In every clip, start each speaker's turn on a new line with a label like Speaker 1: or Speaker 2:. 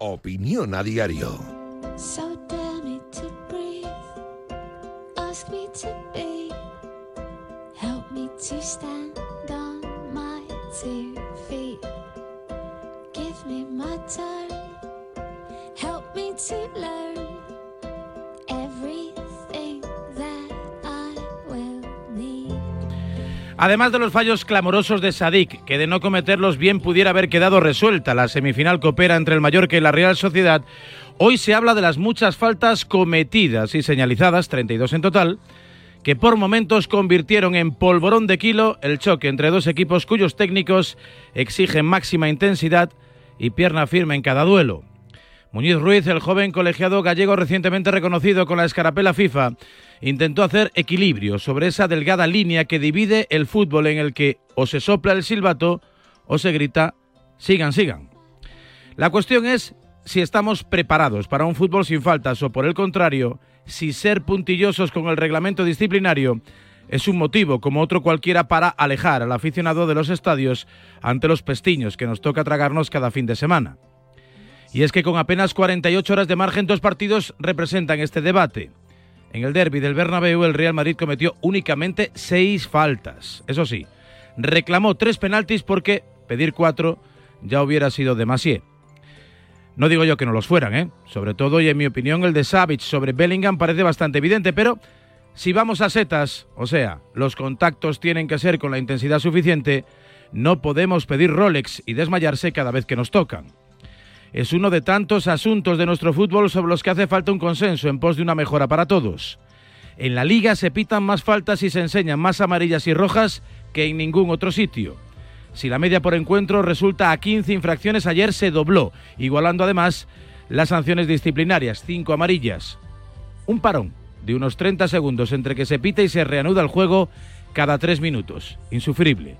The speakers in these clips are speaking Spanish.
Speaker 1: Opinión a diario.
Speaker 2: Además de los fallos clamorosos de Sadik, que de no cometerlos bien pudiera haber quedado resuelta la semifinal coopera entre el Mallorca y la Real Sociedad, hoy se habla de las muchas faltas cometidas y señalizadas, 32 en total, que por momentos convirtieron en polvorón de kilo el choque entre dos equipos cuyos técnicos exigen máxima intensidad y pierna firme en cada duelo. Muñiz Ruiz, el joven colegiado gallego recientemente reconocido con la escarapela FIFA, intentó hacer equilibrio sobre esa delgada línea que divide el fútbol en el que o se sopla el silbato o se grita sigan, sigan. La cuestión es si estamos preparados para un fútbol sin faltas o por el contrario, si ser puntillosos con el reglamento disciplinario es un motivo como otro cualquiera para alejar al aficionado de los estadios ante los pestiños que nos toca tragarnos cada fin de semana. Y es que con apenas 48 horas de margen, dos partidos representan este debate. En el derby del Bernabéu, el Real Madrid cometió únicamente seis faltas. Eso sí, reclamó tres penaltis porque pedir cuatro ya hubiera sido demasiado. No digo yo que no los fueran, ¿eh? Sobre todo, y en mi opinión, el de Savage sobre Bellingham parece bastante evidente, pero si vamos a setas, o sea, los contactos tienen que ser con la intensidad suficiente, no podemos pedir Rolex y desmayarse cada vez que nos tocan es uno de tantos asuntos de nuestro fútbol sobre los que hace falta un consenso en pos de una mejora para todos. En la liga se pitan más faltas y se enseñan más amarillas y rojas que en ningún otro sitio. Si la media por encuentro resulta a 15 infracciones, ayer se dobló, igualando además las sanciones disciplinarias, 5 amarillas. Un parón de unos 30 segundos entre que se pita y se reanuda el juego cada 3 minutos. Insufrible.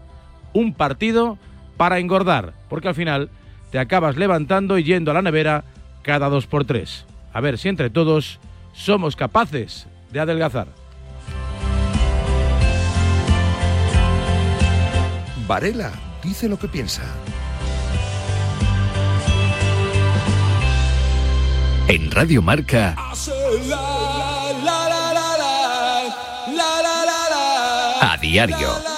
Speaker 2: Un partido para engordar, porque al final te acabas levantando y yendo a la nevera cada dos por tres. A ver si entre todos somos capaces de adelgazar.
Speaker 1: Varela dice lo que piensa.
Speaker 3: En Radio Marca. A diario.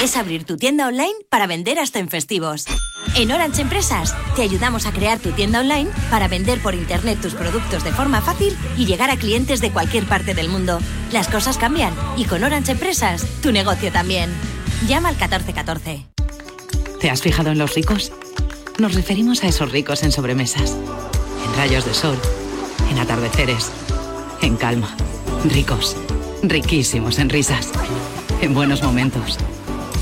Speaker 4: es abrir tu tienda online para vender hasta en festivos. En Orange Empresas te ayudamos a crear tu tienda online para vender por internet tus productos de forma fácil y llegar a clientes de cualquier parte del mundo. Las cosas cambian y con Orange Empresas tu negocio también. Llama al 1414.
Speaker 5: ¿Te has fijado en los ricos? Nos referimos a esos ricos en sobremesas, en rayos de sol, en atardeceres, en calma. Ricos, riquísimos en risas, en buenos momentos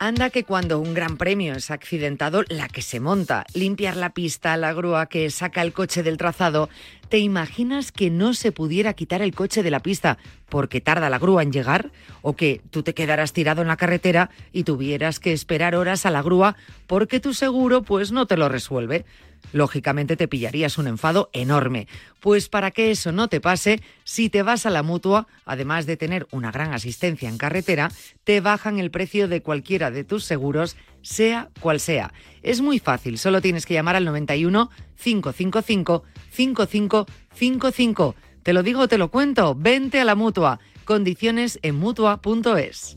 Speaker 6: Anda que cuando un gran premio es accidentado, la que se monta, limpiar la pista, la grúa que saca el coche del trazado, ¿te imaginas que no se pudiera quitar el coche de la pista porque tarda la grúa en llegar? ¿O que tú te quedaras tirado en la carretera y tuvieras que esperar horas a la grúa porque tu seguro pues no te lo resuelve? Lógicamente te pillarías un enfado enorme. Pues para que eso no te pase, si te vas a la mutua, además de tener una gran asistencia en carretera, te bajan el precio de cualquiera de tus seguros, sea cual sea. Es muy fácil, solo tienes que llamar al 91 555 5555. Te lo digo, te lo cuento, vente a la mutua. Condiciones en mutua.es.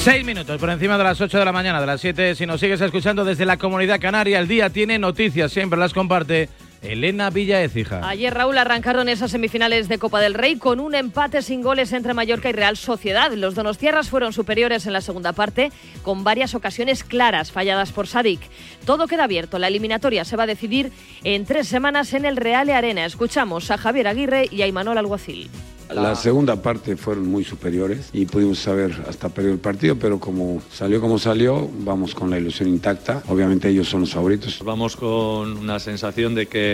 Speaker 2: Seis minutos por encima de las 8 de la mañana, de las 7. Si nos sigues escuchando desde la comunidad canaria, el día tiene noticias, siempre las comparte. Elena Villa Ecija.
Speaker 7: Ayer, Raúl, arrancaron esas semifinales de Copa del Rey con un empate sin goles entre Mallorca y Real Sociedad. Los donostiarras fueron superiores en la segunda parte, con varias ocasiones claras falladas por Sadik. Todo queda abierto. La eliminatoria se va a decidir en tres semanas en el Real Arena. Escuchamos a Javier Aguirre y a Imanol Alguacil.
Speaker 8: La segunda parte fueron muy superiores y pudimos saber hasta perdió el partido, pero como salió como salió, vamos con la ilusión intacta. Obviamente ellos son los favoritos.
Speaker 9: Vamos con una sensación de que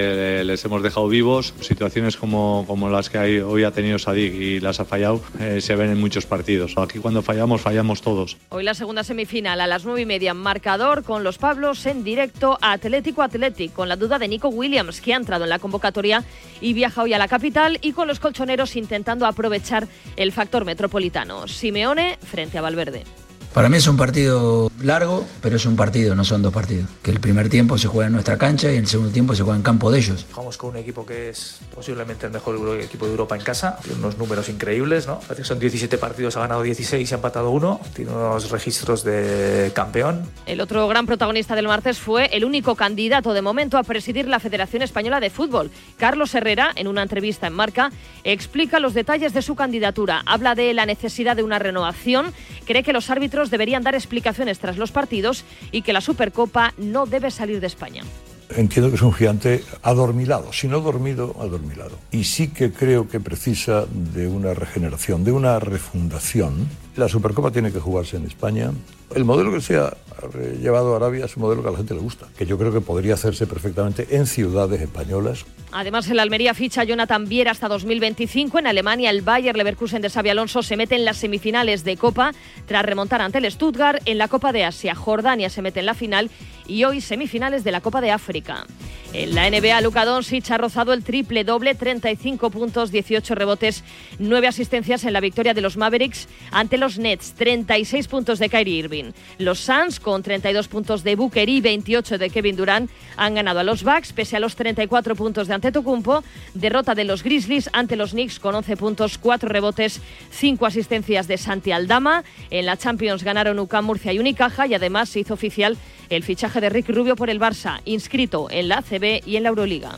Speaker 9: les hemos dejado vivos. Situaciones como, como las que hoy ha tenido Sadik y las ha fallado eh, se ven en muchos partidos. Aquí cuando fallamos, fallamos todos.
Speaker 7: Hoy la segunda semifinal a las nueve y media, marcador con los Pablos en directo a Atlético Atlético, con la duda de Nico Williams, que ha entrado en la convocatoria y viaja hoy a la capital, y con los colchoneros intentando aprovechar el factor metropolitano. Simeone frente a Valverde.
Speaker 10: Para mí es un partido largo, pero es un partido, no son dos partidos. Que el primer tiempo se juega en nuestra cancha y el segundo tiempo se juega en campo de ellos.
Speaker 11: Jugamos con un equipo que es posiblemente el mejor equipo de Europa en casa. Tiene unos números increíbles, ¿no? Parece que son 17 partidos, ha ganado 16 y ha empatado uno. Tiene unos registros de campeón.
Speaker 7: El otro gran protagonista del martes fue el único candidato de momento a presidir la Federación Española de Fútbol. Carlos Herrera, en una entrevista en Marca, explica los detalles de su candidatura. Habla de la necesidad de una renovación. Cree que los árbitros deberían dar explicaciones tras los partidos y que la Supercopa no debe salir de España.
Speaker 12: Entiendo que es un gigante adormilado, si no dormido, adormilado. Y sí que creo que precisa de una regeneración, de una refundación. La Supercopa tiene que jugarse en España. El modelo que se ha llevado a Arabia es un modelo que a la gente le gusta, que yo creo que podría hacerse perfectamente en ciudades españolas.
Speaker 7: Además, el Almería ficha a Jonathan Viera hasta 2025. En Alemania, el Bayer Leverkusen de Xabi Alonso se mete en las semifinales de Copa tras remontar ante el Stuttgart en la Copa de Asia. Jordania se mete en la final y hoy semifinales de la Copa de África. En la NBA, Luka Doncic ha rozado el triple doble, 35 puntos, 18 rebotes, 9 asistencias en la victoria de los Mavericks ante los Nets, 36 puntos de Kyrie Irving. Los Suns, con 32 puntos de Booker y 28 de Kevin Durant, han ganado a los Bucks, pese a los 34 puntos de Antetokounmpo. Derrota de los Grizzlies ante los Knicks con 11 puntos, 4 rebotes, 5 asistencias de Santi Aldama. En la Champions ganaron UCAM, Murcia y Unicaja y además se hizo oficial el fichaje de Rick Rubio por el Barça, inscrito en la ACB y en la Euroliga.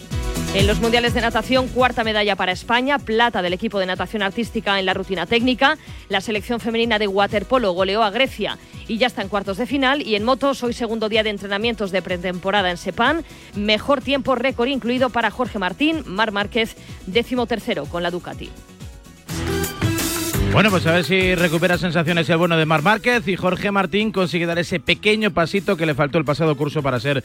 Speaker 7: En los Mundiales de Natación, cuarta medalla para España, plata del equipo de natación artística en la rutina técnica. La selección femenina de waterpolo goleó a Grecia y ya está en cuartos de final. Y en motos, hoy segundo día de entrenamientos de pretemporada en Sepan. Mejor tiempo récord incluido para Jorge Martín, Mar Márquez, décimo tercero con la Ducati.
Speaker 2: Bueno, pues a ver si recupera sensaciones el bueno de Mar Márquez y Jorge Martín consigue dar ese pequeño pasito que le faltó el pasado curso para ser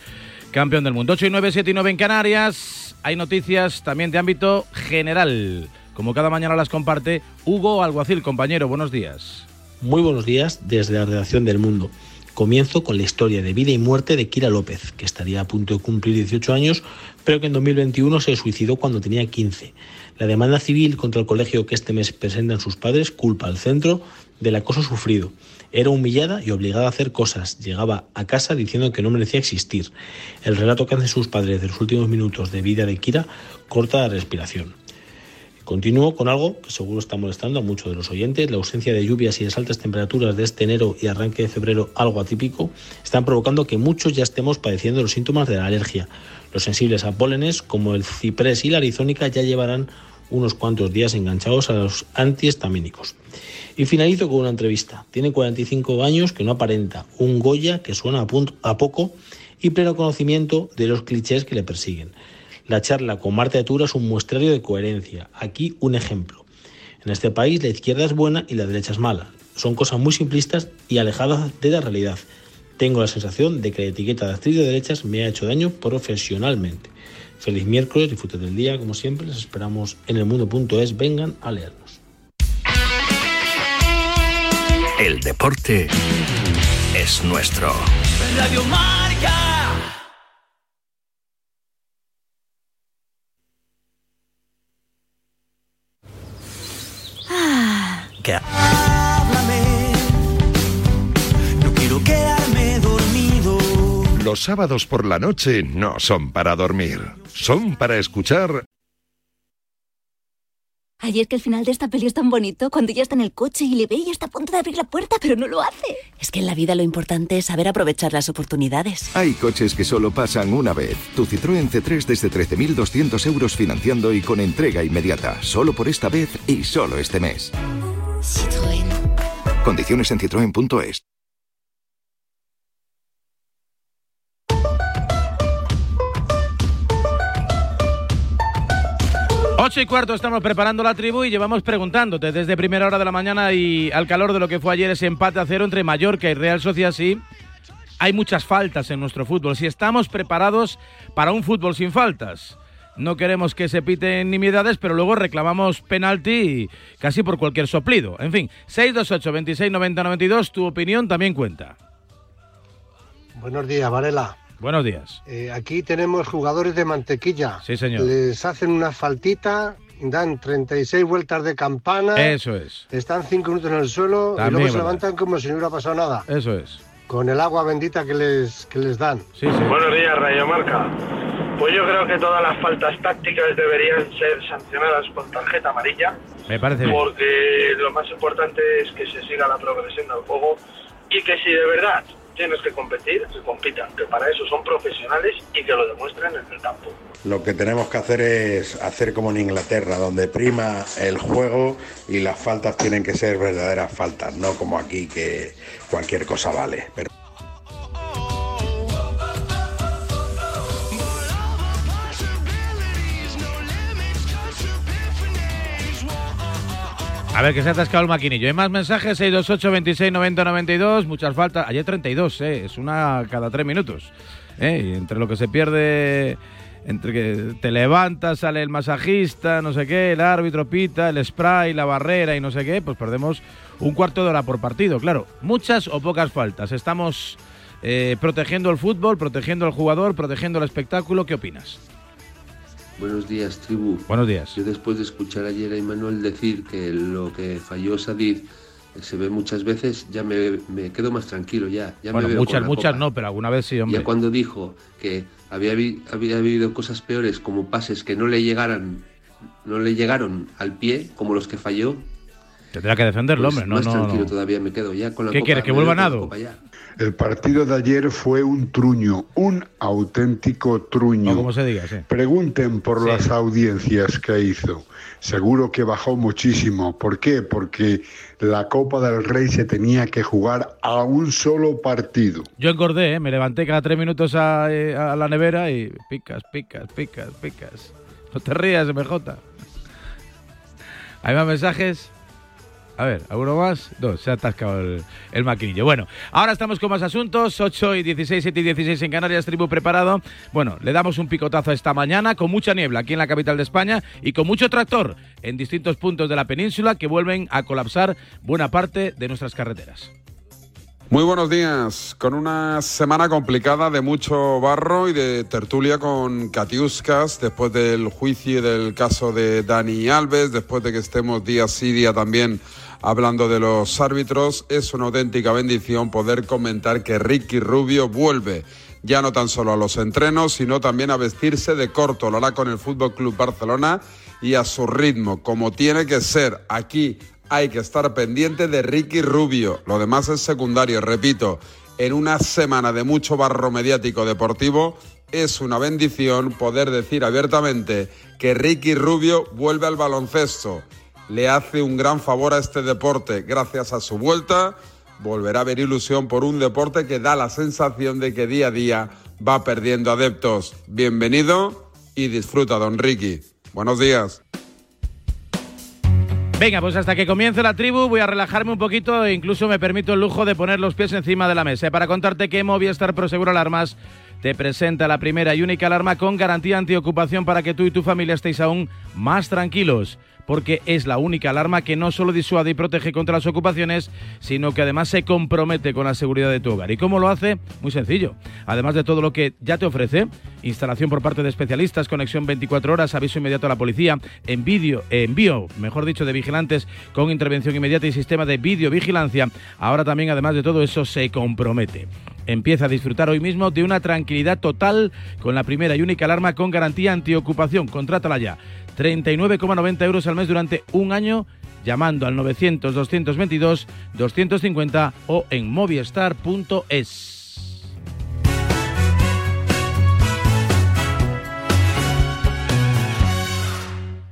Speaker 2: campeón del mundo. 8 y 9, 7 y 9 en Canarias. Hay noticias también de ámbito general. Como cada mañana las comparte Hugo Alguacil, compañero. Buenos días.
Speaker 13: Muy buenos días desde la redacción del Mundo. Comienzo con la historia de vida y muerte de Kira López, que estaría a punto de cumplir 18 años, pero que en 2021 se suicidó cuando tenía 15. La demanda civil contra el colegio que este mes presentan sus padres culpa al centro del acoso sufrido. Era humillada y obligada a hacer cosas. Llegaba a casa diciendo que no merecía existir. El relato que hacen sus padres de los últimos minutos de vida de Kira corta la respiración. Continúo con algo que seguro está molestando a muchos de los oyentes. La ausencia de lluvias y las altas temperaturas de este enero y arranque de febrero, algo atípico, están provocando que muchos ya estemos padeciendo los síntomas de la alergia. Los sensibles a pólenes, como el ciprés y la arizónica, ya llevarán unos cuantos días enganchados a los antihistamínicos. Y finalizo con una entrevista. Tiene 45 años que no aparenta, un Goya que suena a, a poco y pleno conocimiento de los clichés que le persiguen. La charla con Marta Atura es un muestrario de coherencia. Aquí un ejemplo. En este país la izquierda es buena y la derecha es mala. Son cosas muy simplistas y alejadas de la realidad. Tengo la sensación de que la etiqueta de actriz de derechas me ha hecho daño profesionalmente. Feliz miércoles, disfruten del día, como siempre, les esperamos en el mundo.es, vengan a leernos.
Speaker 14: El deporte es nuestro.
Speaker 15: Radio Marca.
Speaker 14: ¿Qué?
Speaker 16: Los sábados por la noche no son para dormir, son para escuchar
Speaker 17: Ayer que el final de esta peli es tan bonito, cuando ella está en el coche y le ve y está a punto de abrir la puerta, pero no lo hace.
Speaker 18: Es que en la vida lo importante es saber aprovechar las oportunidades.
Speaker 19: Hay coches que solo pasan una vez. Tu Citroën C3 desde 13.200 euros financiando y con entrega inmediata. Solo por esta vez y solo este mes.
Speaker 17: Citroën.
Speaker 19: Condiciones en citroen.es.
Speaker 2: 8 y cuarto estamos preparando la tribu y llevamos preguntándote desde primera hora de la mañana y al calor de lo que fue ayer ese empate a cero entre Mallorca y Real Sociedad. Sí, hay muchas faltas en nuestro fútbol. Si estamos preparados para un fútbol sin faltas. No queremos que se piten nimiedades, pero luego reclamamos penalti casi por cualquier soplido. En fin, 628 26 90 92, tu opinión también cuenta.
Speaker 20: Buenos días, Varela.
Speaker 2: Buenos días.
Speaker 20: Eh, aquí tenemos jugadores de mantequilla.
Speaker 2: Sí, señor.
Speaker 20: Les hacen una faltita, dan 36 vueltas de campana.
Speaker 2: Eso es.
Speaker 20: Están 5 minutos en el suelo y
Speaker 2: También
Speaker 20: luego se
Speaker 2: verdad.
Speaker 20: levantan como si no hubiera pasado nada.
Speaker 2: Eso es.
Speaker 20: Con el agua bendita que les, que les dan.
Speaker 2: Sí, sí.
Speaker 21: Buenos días, Rayo Marca. Pues yo creo que todas las faltas tácticas deberían ser sancionadas con tarjeta amarilla,
Speaker 2: Me parece bien.
Speaker 21: porque lo más importante es que se siga la progresión del juego y que si de verdad tienes que competir, que compitan, que para eso son profesionales y que lo demuestren en el campo.
Speaker 22: Lo que tenemos que hacer es hacer como en Inglaterra, donde prima el juego y las faltas tienen que ser verdaderas faltas, no como aquí que cualquier cosa vale.
Speaker 2: A ver, que se ha atascado el maquinillo. Hay más mensajes, 628 26 90 92, muchas faltas. Ayer 32, ¿eh? es una cada tres minutos. ¿eh? Y entre lo que se pierde, entre que te levantas, sale el masajista, no sé qué, el árbitro pita, el spray, la barrera y no sé qué, pues perdemos un cuarto de hora por partido. Claro, muchas o pocas faltas. Estamos eh, protegiendo el fútbol, protegiendo al jugador, protegiendo el espectáculo. ¿Qué opinas?
Speaker 23: Buenos días, tribu.
Speaker 2: Buenos días.
Speaker 23: Yo después de escuchar ayer a Imanuel decir que lo que falló Sadir eh, se ve muchas veces, ya me, me quedo más tranquilo ya. ya
Speaker 2: bueno,
Speaker 23: me veo
Speaker 2: muchas, muchas
Speaker 23: copa.
Speaker 2: no, pero alguna vez sí, hombre.
Speaker 23: Ya cuando dijo que había, había habido cosas peores como pases que no le llegaran, no le llegaron al pie, como los que falló,
Speaker 2: Tendrá que defenderlo,
Speaker 23: pues
Speaker 2: hombre. No,
Speaker 23: más
Speaker 2: no,
Speaker 23: tranquilo
Speaker 2: no.
Speaker 23: todavía me quedo ya con la
Speaker 2: ¿Qué
Speaker 23: copa,
Speaker 2: quieres, que vuelva
Speaker 23: la
Speaker 2: Nado?
Speaker 24: El partido de ayer fue un truño, un auténtico truño.
Speaker 2: Como se diga, sí.
Speaker 24: Pregunten por las audiencias que hizo. Seguro que bajó muchísimo. ¿Por qué? Porque la Copa del Rey se tenía que jugar a un solo partido.
Speaker 2: Yo engordé, ¿eh? me levanté cada tres minutos a, eh, a la nevera y picas, picas, picas, picas. No te rías, MJ. ¿Hay más mensajes? A ver, ¿alguno más? No, se ha atascado el, el maquinillo. Bueno, ahora estamos con más asuntos. 8 y 16, 7 y 16 en Canarias, tribu preparado. Bueno, le damos un picotazo esta mañana con mucha niebla aquí en la capital de España y con mucho tractor en distintos puntos de la península que vuelven a colapsar buena parte de nuestras carreteras.
Speaker 25: Muy buenos días, con una semana complicada de mucho barro y de tertulia con Catiuscas, después del juicio y del caso de Dani Alves, después de que estemos día sí día también hablando de los árbitros, es una auténtica bendición poder comentar que Ricky Rubio vuelve ya no tan solo a los entrenos, sino también a vestirse de corto, lo hará con el Fútbol Club Barcelona y a su ritmo, como tiene que ser aquí hay que estar pendiente de Ricky Rubio. Lo demás es secundario, repito. En una semana de mucho barro mediático deportivo, es una bendición poder decir abiertamente que Ricky Rubio vuelve al baloncesto. Le hace un gran favor a este deporte. Gracias a su vuelta, volverá a haber ilusión por un deporte que da la sensación de que día a día va perdiendo adeptos. Bienvenido y disfruta, don Ricky. Buenos días.
Speaker 2: Venga, pues hasta que comience la tribu voy a relajarme un poquito e incluso me permito el lujo de poner los pies encima de la mesa. Para contarte que Movistar Proseguro Alarmas te presenta la primera y única alarma con garantía antiocupación para que tú y tu familia estéis aún más tranquilos porque es la única alarma que no solo disuade y protege contra las ocupaciones, sino que además se compromete con la seguridad de tu hogar. ¿Y cómo lo hace? Muy sencillo. Además de todo lo que ya te ofrece, instalación por parte de especialistas, conexión 24 horas, aviso inmediato a la policía, envío, envío, mejor dicho, de vigilantes con intervención inmediata y sistema de videovigilancia. Ahora también, además de todo eso, se compromete. Empieza a disfrutar hoy mismo de una tranquilidad total con la primera y única alarma con garantía antiocupación. Contrátala ya. 39,90 euros al mes durante un año llamando al 900-222-250 o en movistar.es.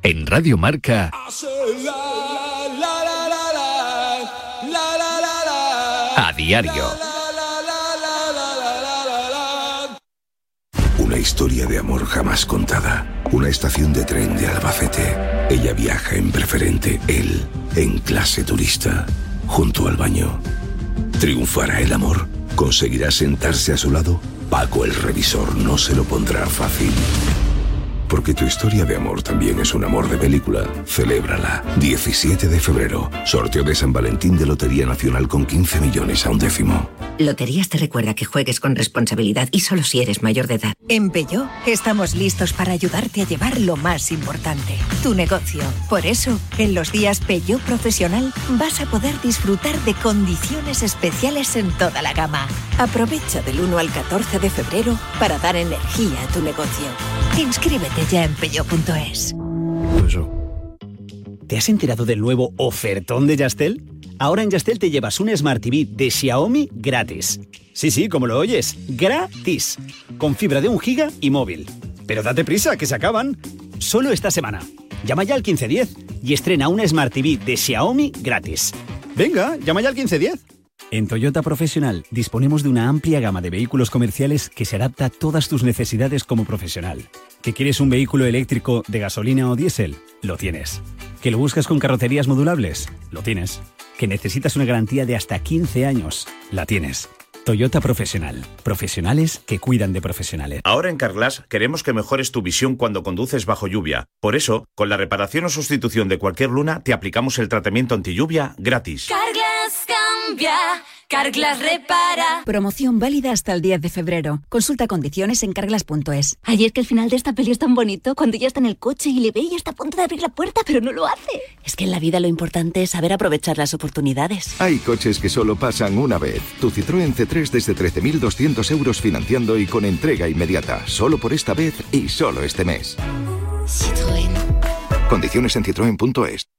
Speaker 14: En Radio Marca. A diario.
Speaker 26: Historia de amor jamás contada. Una estación de tren de Albacete. Ella viaja en preferente, él en clase turista, junto al baño. ¿Triunfará el amor? ¿Conseguirá sentarse a su lado? Paco el revisor no se lo pondrá fácil. Porque tu historia de amor también es un amor de película. Celébrala. 17 de febrero. Sorteo de San Valentín de Lotería Nacional con 15 millones a un décimo.
Speaker 27: Loterías te recuerda que juegues con responsabilidad y solo si eres mayor de edad.
Speaker 28: En Peugeot estamos listos para ayudarte a llevar lo más importante, tu negocio. Por eso, en los días Peugeot Profesional vas a poder disfrutar de condiciones especiales en toda la gama. Aprovecha del 1 al 14 de febrero para dar energía a tu negocio. Inscríbete ya en peugeot.es.
Speaker 29: ¿Te has enterado del nuevo ofertón de Yastel? Ahora en Yastel te llevas un Smart TV de Xiaomi gratis. Sí, sí, como lo oyes, gratis. Con fibra de un giga y móvil. Pero date prisa, que se acaban. Solo esta semana. Llama ya al 1510 y estrena un Smart TV de Xiaomi gratis. Venga, llama ya al 1510. En Toyota Profesional disponemos de una amplia gama de vehículos comerciales que se adapta a todas tus necesidades como profesional. ¿Que quieres un vehículo eléctrico de gasolina o diésel? Lo tienes. ¿Que lo buscas con carrocerías modulables? Lo tienes. ¿Que necesitas una garantía de hasta 15 años? La tienes. Toyota Profesional. Profesionales que cuidan de profesionales.
Speaker 30: Ahora en Carglass queremos que mejores tu visión cuando conduces bajo lluvia. Por eso, con la reparación o sustitución de cualquier luna, te aplicamos el tratamiento anti lluvia gratis.
Speaker 31: Carglass cambia, Carglass repara.
Speaker 32: Promoción válida hasta el 10 de febrero. Consulta condiciones en carglass.es.
Speaker 17: Ay, es que el final de esta peli es tan bonito cuando ya está en el coche y le ve y está a punto de abrir la puerta, pero no lo hace.
Speaker 18: Es que en la vida lo importante es saber aprovechar las oportunidades.
Speaker 19: Hay coches que solo pasan una vez. Tu Citroën C3 desde 13.200 euros financiando y con entrega inmediata. Solo por esta vez y solo este mes.
Speaker 18: Citroën.
Speaker 19: Condiciones en citroen.es.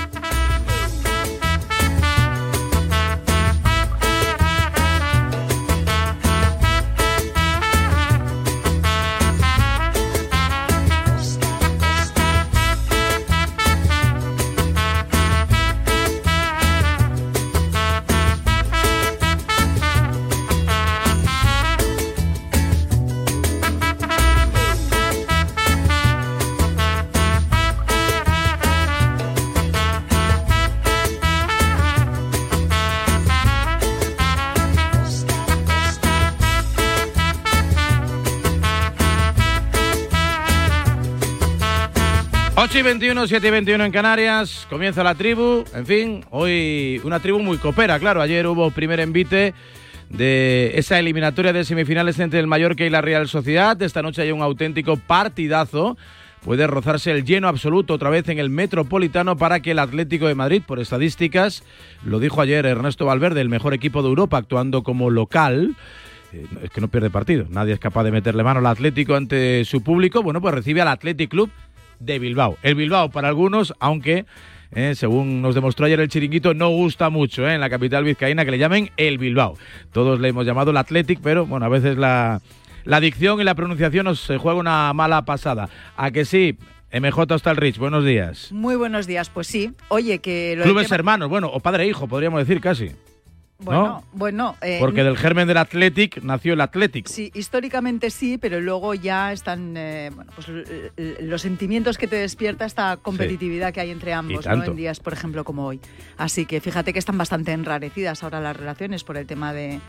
Speaker 2: Y 21, 7 y 21 en Canarias. Comienza la tribu. En fin, hoy una tribu muy copera, claro. Ayer hubo primer envite de esa eliminatoria de semifinales entre el Mallorca y la Real Sociedad. Esta noche hay un auténtico partidazo puede rozarse el lleno absoluto otra vez en el Metropolitano para que el Atlético de Madrid, por estadísticas, lo dijo ayer Ernesto Valverde, el mejor equipo de Europa actuando como local, eh, es que no pierde partido. Nadie es capaz de meterle mano al Atlético ante su público. Bueno, pues recibe al Athletic Club de Bilbao. El Bilbao para algunos, aunque eh, según nos demostró ayer el chiringuito, no gusta mucho eh, en la capital vizcaína que le llamen el Bilbao. Todos le hemos llamado el Athletic, pero bueno, a veces la, la dicción y la pronunciación nos eh, juega una mala pasada. ¿A que sí? MJ hasta el Rich, buenos días.
Speaker 33: Muy buenos días, pues sí. Oye, que... Lo
Speaker 2: Clubes hermanos, bueno, o padre e hijo, podríamos decir casi.
Speaker 33: Bueno,
Speaker 2: ¿no?
Speaker 33: bueno. eh,
Speaker 2: Porque del germen del Athletic nació el Athletic.
Speaker 33: Sí, históricamente sí, pero luego ya están eh, bueno, pues, los sentimientos que te despierta esta competitividad que hay entre ambos, ¿no? En días, por ejemplo, como hoy. Así que fíjate que están bastante enrarecidas ahora las relaciones por el tema de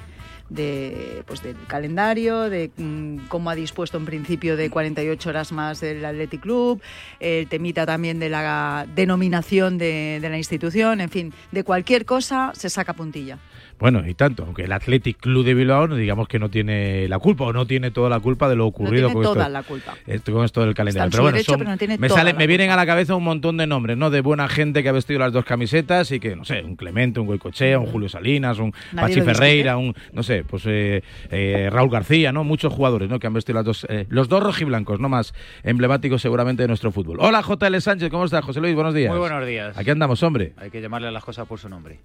Speaker 33: de, pues del calendario, de mm, cómo ha dispuesto en principio de 48 horas más el Athletic Club, el temita también de la denominación de, de la institución, en fin, de cualquier cosa se saca puntilla.
Speaker 2: Bueno, y tanto, aunque el Athletic Club de Bilbao no digamos que no tiene la culpa o no tiene toda la culpa de lo ocurrido
Speaker 33: tiene
Speaker 2: con,
Speaker 33: toda
Speaker 2: esto,
Speaker 33: la culpa.
Speaker 2: esto- con esto del calendario.
Speaker 33: en
Speaker 2: Pero bueno,
Speaker 33: derecho,
Speaker 2: son-
Speaker 33: pero no tiene
Speaker 2: me,
Speaker 33: toda
Speaker 2: sale-
Speaker 33: la
Speaker 2: me vienen a la cabeza un montón de nombres, ¿no? De buena gente que ha vestido las dos camisetas y que, no sé, un Clemente, un Goicochea, un Julio Salinas, un
Speaker 33: Nadie
Speaker 2: Pachi. Ferreira, un, no sé, pues eh, eh, Raúl García, ¿no? Muchos jugadores, ¿no? Que han vestido las dos, eh, los dos rojiblancos, ¿no? Más emblemáticos seguramente de nuestro fútbol. Hola, JL Sánchez, ¿cómo estás? José Luis, buenos días.
Speaker 34: Muy buenos días.
Speaker 2: Aquí andamos, hombre.
Speaker 34: Hay que llamarle a las cosas por su nombre.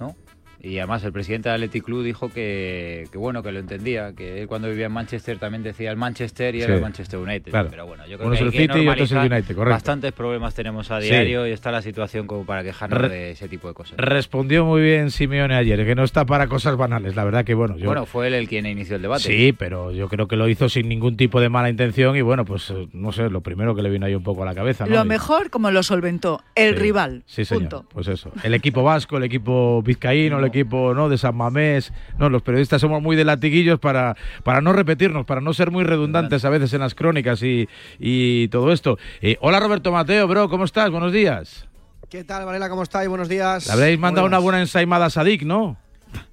Speaker 34: ¿No? Y además el presidente del Athletic Club dijo que, que bueno, que lo entendía, que él cuando vivía en Manchester también decía el Manchester y era el Manchester United.
Speaker 2: Claro.
Speaker 34: Pero bueno, yo creo
Speaker 2: Uno
Speaker 34: que
Speaker 2: es
Speaker 34: hay
Speaker 2: el
Speaker 34: que
Speaker 2: City y otro es el. United, correcto.
Speaker 34: Bastantes problemas tenemos a
Speaker 2: Sí.
Speaker 34: diario y está la situación como para quejarnos
Speaker 2: Re-
Speaker 34: de ese tipo de cosas.
Speaker 2: Respondió muy bien Simeone ayer, que no está para cosas banales. La verdad que, bueno, yo...
Speaker 34: Bueno, fue él el quien inició el debate.
Speaker 2: Sí, pero yo creo que lo hizo sin ningún tipo de mala intención y bueno, pues no sé, lo primero que le vino ahí un poco a la cabeza. ¿no?
Speaker 33: Lo mejor, como lo solventó, el
Speaker 2: Sí,
Speaker 33: rival.
Speaker 2: Sí, señor.
Speaker 33: Punto.
Speaker 2: Pues eso. El equipo vasco, el equipo vizcaíno, el equipo no de San Mamés. No, los periodistas somos muy de latiguillos para, para no repetirnos, para no ser muy redundantes a veces en las crónicas y, y todo esto. Eh, hola Roberto Mateo, bro, ¿cómo estás? Buenos días.
Speaker 35: ¿Qué tal, Varela? ¿Cómo estáis? Buenos días.
Speaker 2: Le habréis mandado
Speaker 35: Buenas.
Speaker 2: una buena ensaimada a Sadik, ¿no?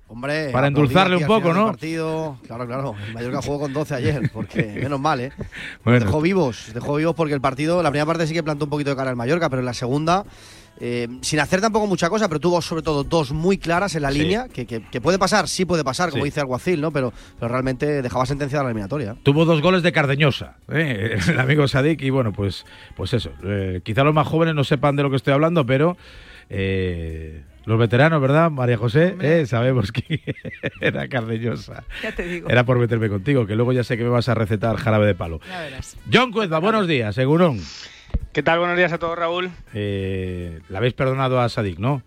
Speaker 35: Hombre,
Speaker 2: Para endulzarle un poco, ¿no?
Speaker 35: Partido. Claro, claro. El Mallorca jugó con 12 ayer, porque menos mal, ¿eh?
Speaker 2: Bueno.
Speaker 35: Dejó vivos, dejó vivos porque el partido, la primera parte sí que plantó un poquito de cara al Mallorca, pero en la segunda, eh, sin hacer tampoco mucha cosa, pero tuvo sobre todo dos muy claras en la
Speaker 2: Sí.
Speaker 35: línea, que, que- que puede pasar, sí puede pasar, como
Speaker 2: Sí.
Speaker 35: dice Alguacil, ¿no? Pero, pero realmente dejaba sentenciada la eliminatoria.
Speaker 2: Tuvo dos goles de Cardeñosa, ¿eh? el amigo Sadik, y bueno, pues, pues eso. eh, quizá los más jóvenes no sepan de lo que estoy hablando, pero eh, los veteranos, ¿verdad, María José? Eh, sabemos que era Cardeñosa.
Speaker 33: Ya te digo.
Speaker 2: Era por meterme contigo, que luego ya sé que me vas a recetar jarabe de palo.
Speaker 33: Ya verás.
Speaker 2: John Cuezba, buenos días, segurón.
Speaker 36: ¿Qué tal? Buenos días a todos, Raúl.
Speaker 2: Eh, Le habéis perdonado a Sadik, ¿no?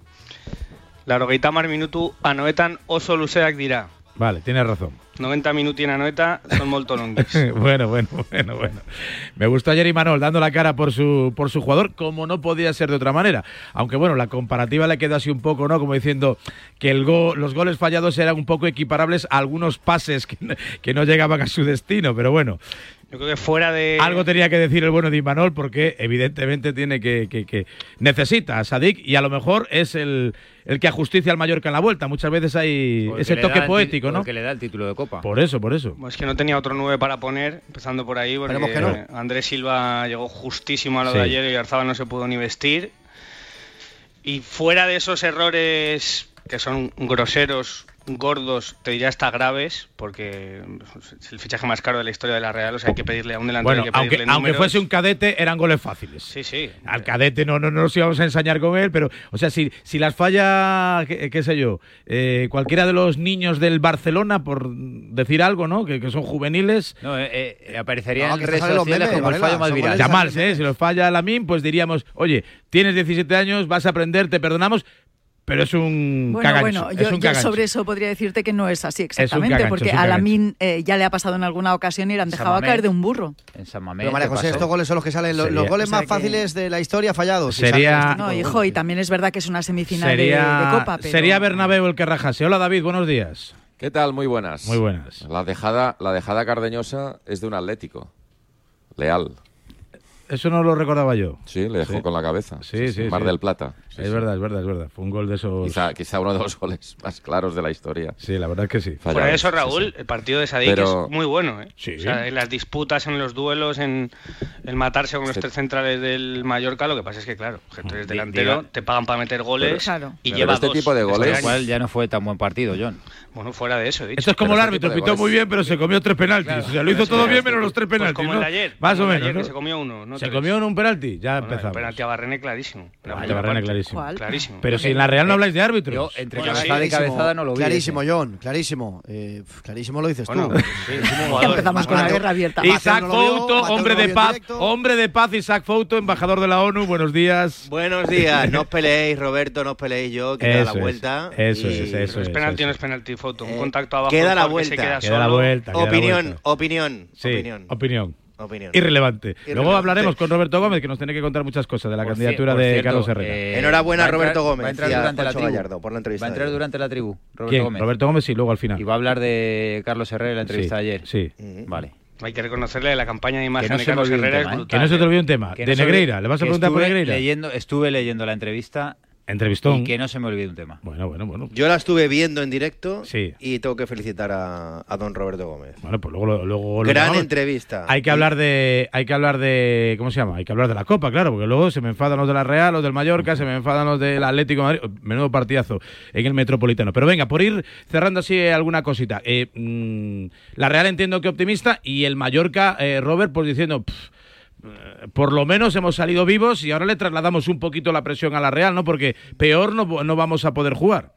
Speaker 36: Laurogeita mar minutu anoetan oso luzeak dira.
Speaker 2: Vale, tienes razón.
Speaker 36: 90 minutien anoeta son molto
Speaker 2: bueno, bueno, bueno, bueno. Me gustó ayer Imanol dando la cara por su, por su jugador, como no podía ser de otra manera. Aunque bueno, la comparativa le quedó así un poco, ¿no? Como diciendo que el go- los goles fallados eran un poco equiparables a algunos pases que no llegaban a su destino. Pero bueno,
Speaker 36: Yo creo que fuera de...
Speaker 2: algo tenía que decir el bueno de Imanol porque evidentemente tiene que, que- que- necesita a Sadik y a lo mejor es el, el que ajusticia al Mallorca en la vuelta. Muchas veces hay
Speaker 34: Porque
Speaker 2: ese toque poético, ¿no?
Speaker 34: porque le da el título de Copa.
Speaker 2: Por eso, por eso.
Speaker 36: Es que no tenía otro 9 para poner, empezando por ahí, porque
Speaker 2: que
Speaker 36: Andrés Silva llegó justísimo a lo
Speaker 2: Sí.
Speaker 36: de ayer y Arzabal no se pudo ni vestir. Y fuera de esos errores que son groseros, gordos, te diría hasta graves, porque es el fichaje más caro de la historia de la Real, o sea, hay que pedirle a un delantero,
Speaker 2: Bueno,
Speaker 36: hay que
Speaker 2: aunque, aunque fuese un cadete, eran goles fáciles.
Speaker 36: Sí, sí.
Speaker 2: Al cadete no, no, no nos íbamos a ensañar con él, pero, o sea, si, si las falla, qué, qué sé yo, eh, cualquiera de los niños del Barcelona, por decir algo, ¿no? Que, que son juveniles.
Speaker 34: No, eh, eh, aparecería
Speaker 35: No, que
Speaker 34: redes sociales
Speaker 35: memes,
Speaker 34: como el fallo más viral.
Speaker 2: Llamarse, ¿eh? Si los falla Lamin, pues diríamos, oye, tienes 17 años, vas a aprender, te perdonamos, pero es un
Speaker 33: Bueno,
Speaker 2: cagancho.
Speaker 33: bueno,
Speaker 2: es
Speaker 33: yo,
Speaker 2: un
Speaker 33: yo
Speaker 2: cagancho.
Speaker 33: sobre eso podría decirte que no es así exactamente,
Speaker 2: cagancho,
Speaker 33: porque
Speaker 2: es
Speaker 33: a. Lamin eh, ya le ha pasado en alguna ocasión y le han dejado a caer de un burro.
Speaker 34: En San Mamés.
Speaker 35: Pero María
Speaker 34: ¿qué
Speaker 35: José,
Speaker 34: pasó?
Speaker 35: estos goles son los que salen, los,
Speaker 2: Sería-
Speaker 35: los goles
Speaker 33: O sea
Speaker 35: más
Speaker 33: que-
Speaker 35: fáciles de la historia fallados.
Speaker 2: Sería-
Speaker 35: salen este
Speaker 33: No,
Speaker 35: de
Speaker 33: hijo, y también es verdad que es una semifinal de- de,
Speaker 2: Sería,
Speaker 33: Copa, pero...
Speaker 2: sería Bernabéu el que rajase. Hola David, buenos días.
Speaker 37: ¿Qué tal? Muy buenas.
Speaker 2: Muy buenas.
Speaker 37: La dejada, la dejada cardeñosa es de un Atlético. Leal.
Speaker 2: Eso no lo recordaba yo.
Speaker 38: Sí, le dejó
Speaker 2: Sí.
Speaker 38: con la cabeza.
Speaker 2: Sí, sí,
Speaker 38: Mar
Speaker 2: sí.
Speaker 38: del Plata. Sí,
Speaker 2: es
Speaker 38: sí.
Speaker 2: verdad, es verdad, es verdad. Fue un gol de esos.
Speaker 38: Quizá, quizá uno de los goles más claros de la historia.
Speaker 2: Sí, la verdad es que sí.
Speaker 36: Por eso, Raúl, el partido de Sadik
Speaker 38: Pero-
Speaker 36: es muy bueno. ¿eh?
Speaker 2: Sí.
Speaker 36: O sea, en las disputas, en los duelos, en el matarse con los
Speaker 38: Sí.
Speaker 36: tres centrales del Mallorca, lo que pasa es que, claro, tú eres delantero,
Speaker 34: diga-
Speaker 36: te pagan para meter goles
Speaker 34: Pero-
Speaker 36: y
Speaker 34: Pero
Speaker 36: lleva
Speaker 34: este
Speaker 36: dos
Speaker 34: tipo de
Speaker 36: este
Speaker 34: goles
Speaker 36: año.
Speaker 34: igual ya no fue tan buen partido, John.
Speaker 36: Bueno, fuera de eso, he dicho.
Speaker 2: Esto es como el árbitro, pitó muy bien, pero se comió tres penaltis. o sea, lo hizo todo bien, menos los tres
Speaker 36: Pues
Speaker 2: penaltis.
Speaker 36: como
Speaker 2: ¿no?
Speaker 36: el de ayer.
Speaker 2: Más o
Speaker 36: el
Speaker 2: menos.
Speaker 36: ayer,
Speaker 2: ¿no?
Speaker 36: que se comió uno. No
Speaker 2: ¿Se
Speaker 36: tres.
Speaker 2: comió en un penalti? Ya
Speaker 36: Bueno, el
Speaker 2: empezamos.
Speaker 36: penalti a Barrene clarísimo. La
Speaker 2: Vale,
Speaker 36: primera
Speaker 2: Barrene
Speaker 36: parte.
Speaker 2: Clarísimo.
Speaker 36: Clarísimo.
Speaker 2: Pero si en la Real no habláis de árbitros.
Speaker 34: Yo, entre
Speaker 36: Bueno,
Speaker 34: cabezada
Speaker 36: sí,
Speaker 34: y cabezada no lo vi.
Speaker 35: Clarísimo, John, clarísimo. Eh, clarísimo lo dices
Speaker 36: Bueno,
Speaker 35: tú.
Speaker 36: sí.
Speaker 33: Empezamos con la guerra abierta.
Speaker 2: Isaac
Speaker 35: no vio,
Speaker 2: Fouto, hombre
Speaker 35: no
Speaker 2: de paz,
Speaker 35: directo.
Speaker 2: hombre de paz, Isaac Fouto, embajador de la ONU. Buenos días.
Speaker 37: Buenos días, no os peleéis, Roberto, no os peleéis yo, que queda la
Speaker 2: Eso es,
Speaker 37: vuelta.
Speaker 2: eso
Speaker 37: y-
Speaker 2: es, eso
Speaker 36: es
Speaker 2: es,
Speaker 36: penalti o no
Speaker 2: eso
Speaker 36: es penalti, foto. Un
Speaker 37: Eh,
Speaker 36: contacto abajo.
Speaker 37: queda la vuelta.
Speaker 36: queda
Speaker 2: la vuelta.
Speaker 37: Opinión,
Speaker 2: vuelta.
Speaker 37: opinión. opinión.
Speaker 2: Opinión. Irrelevante. Luego hablaremos con Roberto Gómez, que nos tiene que contar muchas cosas de la
Speaker 34: Por
Speaker 2: candidatura de
Speaker 34: cierto,
Speaker 2: Carlos Herrera.
Speaker 34: eh,
Speaker 37: Enhorabuena,
Speaker 34: a entrar-
Speaker 37: Roberto Gómez
Speaker 34: Va a entrar durante la tribu.
Speaker 37: Gallardo por la entrevista
Speaker 34: Va a entrar durante la tribu, Roberto
Speaker 2: ¿Quién?
Speaker 34: Gómez.
Speaker 2: Roberto Gómez, sí, luego al final.
Speaker 34: Y va a hablar de Carlos Herrera en la entrevista
Speaker 2: Sí,
Speaker 34: de ayer.
Speaker 2: Sí.
Speaker 34: Vale.
Speaker 36: Hay que reconocerle la campaña de imagen
Speaker 34: no
Speaker 36: de Carlos Herrera
Speaker 34: tema, ¿eh?
Speaker 36: brutal.
Speaker 2: Que no se te olvide un tema.
Speaker 34: Que
Speaker 2: de Negreira. ¿Le vas a preguntar por Negreira?
Speaker 34: Leyendo, estuve leyendo la entrevista
Speaker 2: Entrevistón.
Speaker 34: y que no se me olvide un tema.
Speaker 2: Bueno, bueno, bueno.
Speaker 37: Yo la estuve viendo en directo
Speaker 2: Sí.
Speaker 37: y tengo que felicitar a, a don Roberto Gómez.
Speaker 2: Bueno, pues luego, lo- luego lo
Speaker 37: Gran
Speaker 2: llamamos.
Speaker 37: entrevista.
Speaker 2: Hay que hablar de, hay que hablar de, ¿cómo se llama? Hay que hablar de la Copa, claro, porque luego se me enfadan los de la Real, los del Mallorca, se me enfadan los del Atlético de Madrid. Menudo partidazo en el Metropolitano. Pero venga, por ir cerrando así alguna cosita. Eh, mm, la Real entiendo que optimista y el Mallorca, eh, Robert, pues diciendo. "Pff, eh, por lo menos hemos salido vivos y ahora le trasladamos un poquito la presión a la Real, ¿no? Porque peor no, no vamos a poder jugar.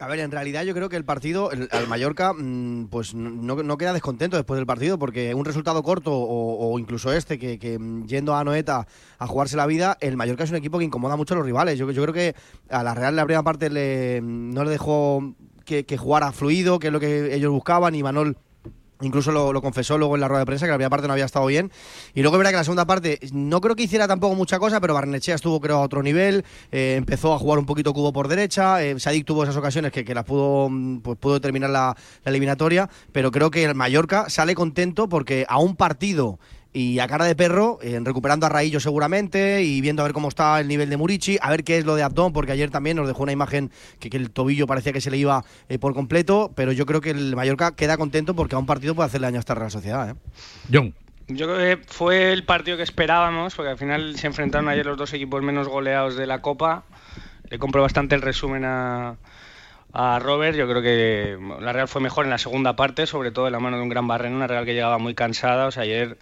Speaker 35: A ver, en realidad yo creo que el partido, al Mallorca, mm, pues no, queda descontento después del partido, porque un resultado corto o, incluso este, que, mm, yendo a Noeta a jugarse la vida, el Mallorca es un equipo que incomoda mucho a los rivales. Yo, yo creo que a la Real la primera parte le, no le dejó que, que jugara fluido, que es lo que ellos buscaban, y Manol Incluso lo, confesó luego en la rueda de prensa que la primera parte no había estado bien. Y luego es verdad que la segunda parte no creo que hiciera tampoco mucha cosa, pero Barnechea estuvo creo a otro nivel, eh, empezó a jugar un poquito cubo por derecha, eh, Sadik tuvo esas ocasiones que, que las pudo, mm, pues pudo terminar la, la eliminatoria, pero creo que el Mallorca sale contento porque a un partido y a cara de perro, eh, recuperando a Raillo seguramente y viendo a ver cómo está el nivel de Murici, a ver qué es lo de Abdón, porque ayer también nos dejó una imagen que, que el tobillo parecía que se le iba eh, por completo, pero yo creo que el Mallorca queda contento porque a un partido puede hacerle daño a esta Real Sociedad. ¿eh?
Speaker 2: John.
Speaker 36: Yo creo que fue el partido que esperábamos, porque al final se enfrentaron ayer los dos equipos menos goleados de la Copa. Le compro bastante el resumen a, a Robert. Yo creo que la Real fue mejor en la segunda parte, sobre todo en la mano de un gran Barreno, una Real que llegaba muy cansada. O sea, ayer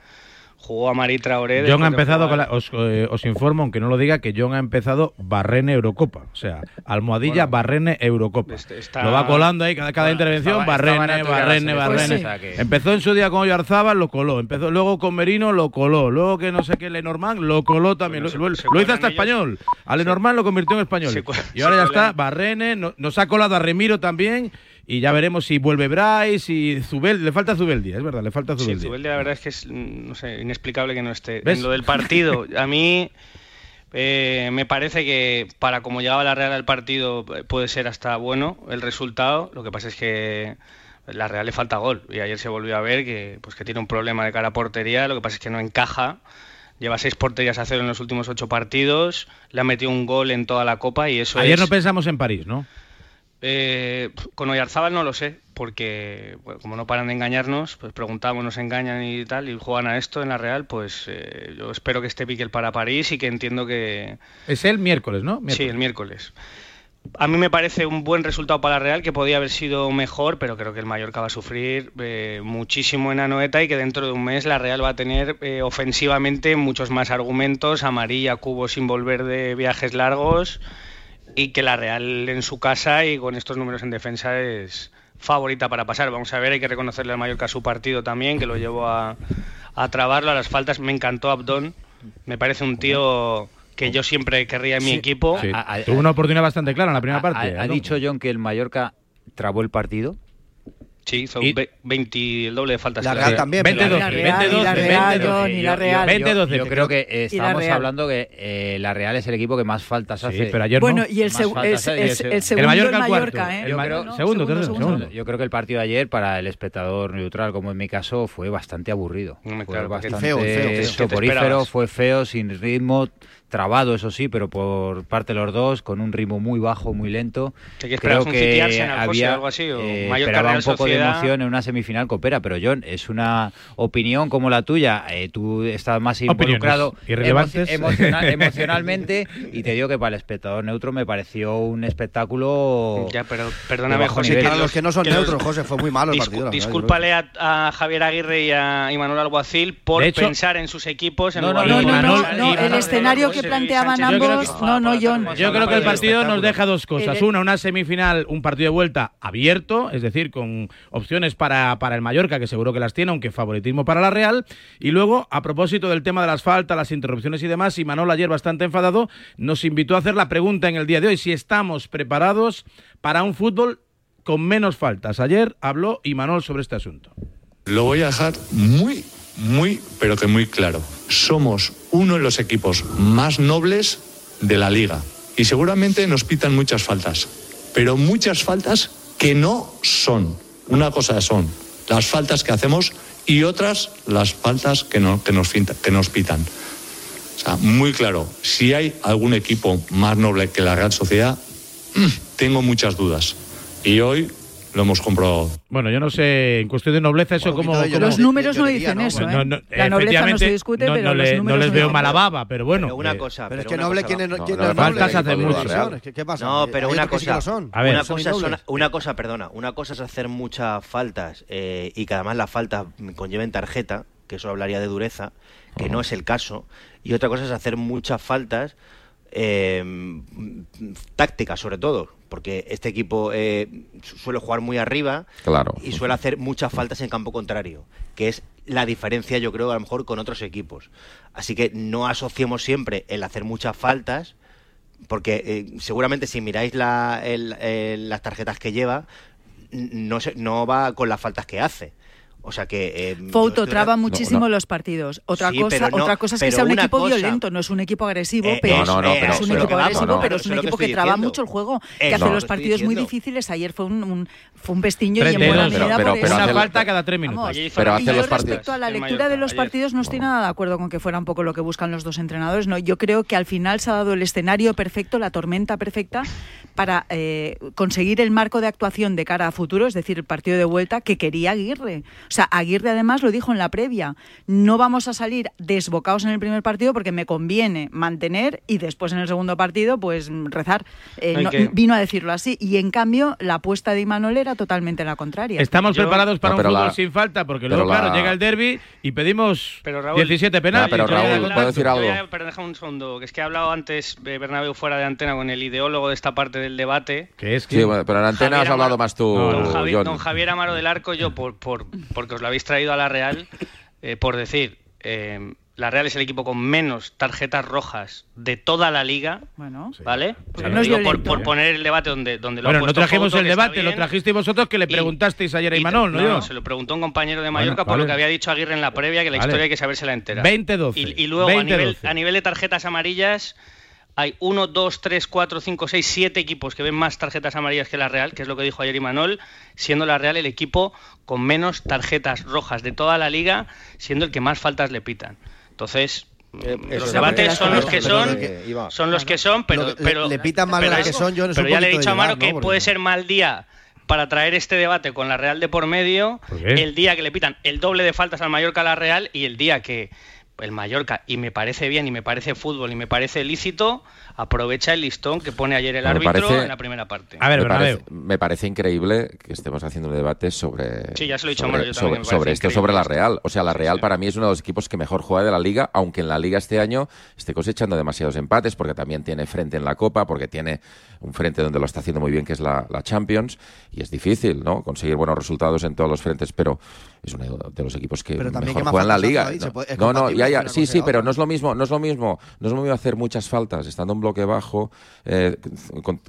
Speaker 36: jugó a Mari Traoré.
Speaker 2: John ha empezado, con la- os, eh, os informo, aunque no lo diga, que John ha empezado Barrene Eurocopa. O sea, almohadilla Barrene Eurocopa.
Speaker 36: está-
Speaker 2: Lo va colando ahí cada, cada
Speaker 36: Bueno,
Speaker 2: intervención,
Speaker 36: estaba-
Speaker 2: Barrene,
Speaker 36: estaba
Speaker 2: Barrene, Barrene.
Speaker 36: sea que-
Speaker 2: Empezó en su día con Oyarzábal, lo coló. Empezó luego con Merino, lo coló. Luego que no sé qué, Lenormand, lo coló también.
Speaker 36: Bueno,
Speaker 2: lo,
Speaker 36: se-
Speaker 2: lo-
Speaker 36: se
Speaker 2: lo hizo hasta
Speaker 36: ellos.
Speaker 2: español. A Lenormand lo convirtió en español.
Speaker 36: Se
Speaker 2: y ahora ya está. Barrene. no- nos ha colado a Remiro también. Y ya veremos si vuelve Bryce y Zubel. Le falta Zubeldia, es verdad, le falta
Speaker 36: Sí,
Speaker 2: Zubeldia.
Speaker 36: Zubeldia la verdad es que es mm, no sé, inexplicable que no esté.
Speaker 2: ¿Ves?
Speaker 36: En lo del partido, a mí eh, me parece que para como llegaba la Real al partido eh, puede ser hasta bueno el resultado. Lo que pasa es que la Real le falta gol y ayer se volvió a ver que pues que tiene un problema de cara a portería. Lo que pasa es que no encaja. Lleva seis porterías a cero en los últimos ocho partidos. Le ha metido un gol en toda la Copa y eso
Speaker 2: Ayer
Speaker 36: es...
Speaker 2: no pensamos en París, ¿no?
Speaker 36: Eh, con Oyarzábal no lo sé, porque bueno, como no paran de engañarnos, pues preguntamos, nos engañan y tal, y juegan a esto en la Real, pues eh, yo espero que esté Piquel para París y que entiendo que...
Speaker 2: Es el miércoles, ¿no?
Speaker 36: Sí, el miércoles. A mí me parece un buen resultado para la Real, que podía haber sido mejor, pero creo que el Mallorca va a sufrir eh, muchísimo en Anoeta y que dentro de un mes la Real va a tener eh, ofensivamente muchos más argumentos, amarilla, cubo sin volver de viajes largos y que la Real en su casa y con estos números en defensa es favorita para pasar. Vamos a ver, hay que reconocerle al Mallorca su partido también, que lo llevó a, a trabarlo a las faltas. Me encantó Abdón, me parece un tío que yo siempre querría en mi equipo.
Speaker 2: Sí. Tuvo una oportunidad bastante clara en la primera
Speaker 34: Ha-
Speaker 2: parte.
Speaker 34: Ha, ha
Speaker 2: ¿no?
Speaker 34: dicho John que el Mallorca trabó el partido.
Speaker 36: Sí, hizo ve- 20, el doble de faltas.
Speaker 35: La Real también,
Speaker 2: 20
Speaker 35: pero-
Speaker 2: 12,
Speaker 33: La
Speaker 2: 20
Speaker 33: Real, y
Speaker 2: 12,
Speaker 33: la
Speaker 2: 20
Speaker 33: Real,
Speaker 2: 12.
Speaker 33: John, y la Real.
Speaker 2: 20 12.
Speaker 34: Yo creo que eh,
Speaker 33: Y Real.
Speaker 34: hablando que eh, la Real es el equipo que más faltas
Speaker 2: Sí,
Speaker 34: hace.
Speaker 2: pero ayer
Speaker 33: Bueno,
Speaker 2: no.
Speaker 33: y el, seg- el, el-
Speaker 34: ese-
Speaker 33: el segundo
Speaker 2: Mallorca
Speaker 33: el. Mallorca, ¿eh?
Speaker 2: El Ma-
Speaker 34: creo-
Speaker 2: segundo, segundo.
Speaker 34: Yo creo que el partido de ayer, para el espectador neutral, como en mi caso, fue bastante aburrido. Fue
Speaker 36: claro,
Speaker 34: bastante
Speaker 35: feo, feo, feo.
Speaker 34: soporífero, fue feo, sin ritmo, trabado, eso sí, pero por parte de los dos, con un ritmo muy bajo, muy lento.
Speaker 36: ¿Qué- qué
Speaker 34: Creo que había
Speaker 36: algo así, o
Speaker 34: eh, esperaba un poco de emoción en una semifinal copera, pero John, es una opinión como la tuya. eh, tú estás más involucrado
Speaker 2: irrelevantes.
Speaker 34: emo- emocional- emocionalmente y te digo que para el espectador neutro me pareció un espectáculo
Speaker 36: Ya, pero perdóname, José. que
Speaker 35: Para los que no son
Speaker 36: que los-
Speaker 35: neutros, José, fue muy malo el
Speaker 36: Discu-
Speaker 35: partido.
Speaker 36: discúlpale a, a Javier Aguirre y a Manuel Alguacil por
Speaker 2: hecho-
Speaker 36: pensar en sus equipos en
Speaker 34: No,
Speaker 36: lugar
Speaker 34: no,
Speaker 33: No, no, el escenario que planteaban
Speaker 36: Sánchez.
Speaker 2: Yo
Speaker 33: ambos,
Speaker 2: que-
Speaker 33: no, no, John.
Speaker 2: Yo creo que el partido nos deja dos cosas. Una, una semifinal, un partido de vuelta abierto, es decir, con opciones para, para el Mallorca, que seguro que las tiene, aunque favoritismo para la Real. Y luego, a propósito del tema de las faltas, las interrupciones y demás, y Manol ayer bastante enfadado, nos invitó a hacer la pregunta en el día de hoy, si estamos preparados para un fútbol con menos faltas. Ayer habló Imanol sobre este asunto.
Speaker 39: Lo voy a dejar muy, muy, pero que muy claro. Somos uno de los equipos más nobles de la liga. Y seguramente nos pitan muchas faltas. Pero muchas faltas que no son. Una cosa son las faltas que hacemos y otras las faltas que, no- que, nos, que nos pitan. O sea, muy claro, si hay algún equipo más noble que la Real Sociedad, tengo muchas dudas. Y hoy lo hemos comprobado.
Speaker 2: Bueno, yo no sé, en cuestión de nobleza, eso como...
Speaker 33: Los números no dicen eso, ¿eh?
Speaker 2: No, no,
Speaker 33: La nobleza no se discute,
Speaker 2: no-
Speaker 33: pero
Speaker 2: no
Speaker 33: los
Speaker 2: le- no les veo mala baba, pero bueno.
Speaker 37: Pero una cosa.
Speaker 35: Pero es que noble, ¿quién es, noble?
Speaker 2: faltas hacen
Speaker 35: Hay
Speaker 2: mucho.
Speaker 35: ¿Qué, pasa?
Speaker 37: No, pero una cosa,
Speaker 35: son.
Speaker 2: A ver.
Speaker 37: cosa, una cosa, perdona, una cosa es hacer muchas faltas eh, y que además las faltas conlleven tarjeta, que eso hablaría de dureza, que no es el caso, y otra cosa es hacer muchas faltas eh, tácticas sobre todo, porque este equipo eh, su- suele jugar muy arriba
Speaker 38: Claro.
Speaker 37: y suele hacer muchas faltas en campo contrario, que es la diferencia yo creo a lo mejor con otros equipos. Así que no asociemos siempre el hacer muchas faltas, porque eh, seguramente si miráis la- el- el- las tarjetas que lleva, no, se- no va con las faltas que hace. O sea que... eh,
Speaker 33: Fouto
Speaker 37: yo-
Speaker 33: traba
Speaker 37: no,
Speaker 33: muchísimo
Speaker 37: no.
Speaker 33: los partidos. Otra
Speaker 37: Sí,
Speaker 33: cosa,
Speaker 37: pero no-
Speaker 33: otra cosa es que
Speaker 37: pero
Speaker 33: sea un equipo
Speaker 37: cosa-
Speaker 33: violento, no es un equipo agresivo,
Speaker 37: Eh,
Speaker 33: pero,
Speaker 37: no, no, no,
Speaker 33: es
Speaker 37: pero-
Speaker 33: un
Speaker 37: pero-
Speaker 33: equipo agresivo,
Speaker 37: no,
Speaker 33: pero es un
Speaker 37: que
Speaker 33: equipo que,
Speaker 37: estoy
Speaker 33: traba
Speaker 37: diciendo.
Speaker 33: mucho el juego, que hace los
Speaker 37: que
Speaker 33: partidos muy difíciles. Ayer fue un, un- fue un pestiño y en
Speaker 2: 32,
Speaker 33: buena
Speaker 2: pero-
Speaker 33: medida
Speaker 38: pero-
Speaker 33: por
Speaker 38: pero
Speaker 33: eso.
Speaker 2: Una falta cada tres minutos.
Speaker 38: Pero
Speaker 36: fueron
Speaker 38: hace
Speaker 33: Y yo
Speaker 38: los partidos.
Speaker 33: respecto a la lectura de los partidos no estoy nada de acuerdo con que fuera un poco lo que buscan los dos entrenadores. No, yo creo que al final se ha dado el escenario perfecto, la tormenta perfecta para eh, conseguir el marco de actuación de cara a futuro, es decir, el partido de vuelta que quería Aguirre. O sea, Aguirre además lo dijo en la previa. No vamos a salir desbocados en el primer partido porque me conviene mantener y después en el segundo partido pues rezar. Eh,
Speaker 36: Hay
Speaker 33: no-
Speaker 36: que-
Speaker 33: Vino a decirlo así. Y en cambio la apuesta de Imanol era totalmente la contraria.
Speaker 2: Estamos
Speaker 36: Yo-
Speaker 2: preparados para
Speaker 38: No,
Speaker 2: un fútbol
Speaker 38: la-
Speaker 2: sin falta, porque
Speaker 38: pero
Speaker 2: luego, claro,
Speaker 38: la-
Speaker 2: llega el derby y pedimos
Speaker 36: Pero, Raúl-
Speaker 2: 17 penales.
Speaker 38: Pero, Raúl, ¿puedo decir algo?
Speaker 36: A- pero deja un segundo, que es que he hablado antes eh, Bernabéu fuera de antena con el ideólogo de esta parte del debate.
Speaker 2: Que es
Speaker 38: Sí, bueno, pero en antena
Speaker 36: Javier
Speaker 38: has hablado
Speaker 36: Amaro-
Speaker 38: más tú,
Speaker 36: don, Javi-
Speaker 38: John.
Speaker 36: don Javier Amaro del Arco, yo por, por porque os lo habéis traído a la Real, eh, por decir, eh, la Real es el equipo con menos tarjetas rojas de toda la liga,
Speaker 33: Bueno,
Speaker 36: ¿vale?
Speaker 33: Pues no
Speaker 36: lo digo por, por poner el debate donde, donde lo ha
Speaker 2: Bueno, no
Speaker 36: puesto
Speaker 2: trajimos el debate, lo trajisteis vosotros que le
Speaker 36: Y-
Speaker 2: preguntasteis ayer a Imanol, ¿no? yo?
Speaker 36: se lo preguntó un compañero de
Speaker 2: Bueno,
Speaker 36: Mallorca por
Speaker 2: vale.
Speaker 36: lo que había dicho Aguirre en la previa, que la
Speaker 2: Vale.
Speaker 36: historia hay que sabérsela entera.
Speaker 2: 20-12.
Speaker 36: Y, y luego, a
Speaker 2: 20-12.
Speaker 36: nivel, a nivel de tarjetas amarillas, hay 1, 2, 3, 4, 5, 6, 7 equipos que ven más tarjetas amarillas que la Real, que es lo que dijo ayer Imanol, siendo la Real el equipo con menos tarjetas rojas de toda la liga, siendo el que más faltas le pitan. Entonces,
Speaker 37: Eh,
Speaker 36: los
Speaker 37: es
Speaker 36: debates son los que son, son los que son, pero, pero
Speaker 35: le pitan más las que son,
Speaker 36: pero ya le he dicho a Amaro que puede ser mal día para traer este debate con la Real de por medio, el día que le pitan el doble de faltas al Mallorca a la Real y el día que el Mallorca, y me parece bien, y me parece fútbol, y me parece lícito, aprovecha el listón que pone ayer el
Speaker 38: Me
Speaker 36: árbitro
Speaker 38: parece-
Speaker 36: en la primera parte.
Speaker 2: A ver,
Speaker 38: me,
Speaker 2: Bernabéu.
Speaker 38: parece, me parece increíble que estemos haciendo un debate sobre,
Speaker 36: Sí, ya se lo he dicho a
Speaker 38: sobre,
Speaker 36: yo
Speaker 38: sobre- sobre esto, sobre la. Real. O sea, la
Speaker 36: Sí,
Speaker 38: Real
Speaker 36: sí.
Speaker 38: para mí es uno de los equipos que mejor juega de la liga, aunque en la liga este año esté cosechando demasiados empates, porque también tiene frente en la Copa, porque tiene un frente donde lo está haciendo muy bien, que es la, la Champions, y es difícil, ¿no? Conseguir buenos resultados en todos los frentes, pero es uno de los equipos que mejor
Speaker 35: que
Speaker 38: juega en la liga.
Speaker 35: se
Speaker 38: No, no, no, ya, ya, sí, sí, pero no es lo mismo, no es lo mismo, no es lo mismo hacer muchas faltas, estando en bloque bajo, eh,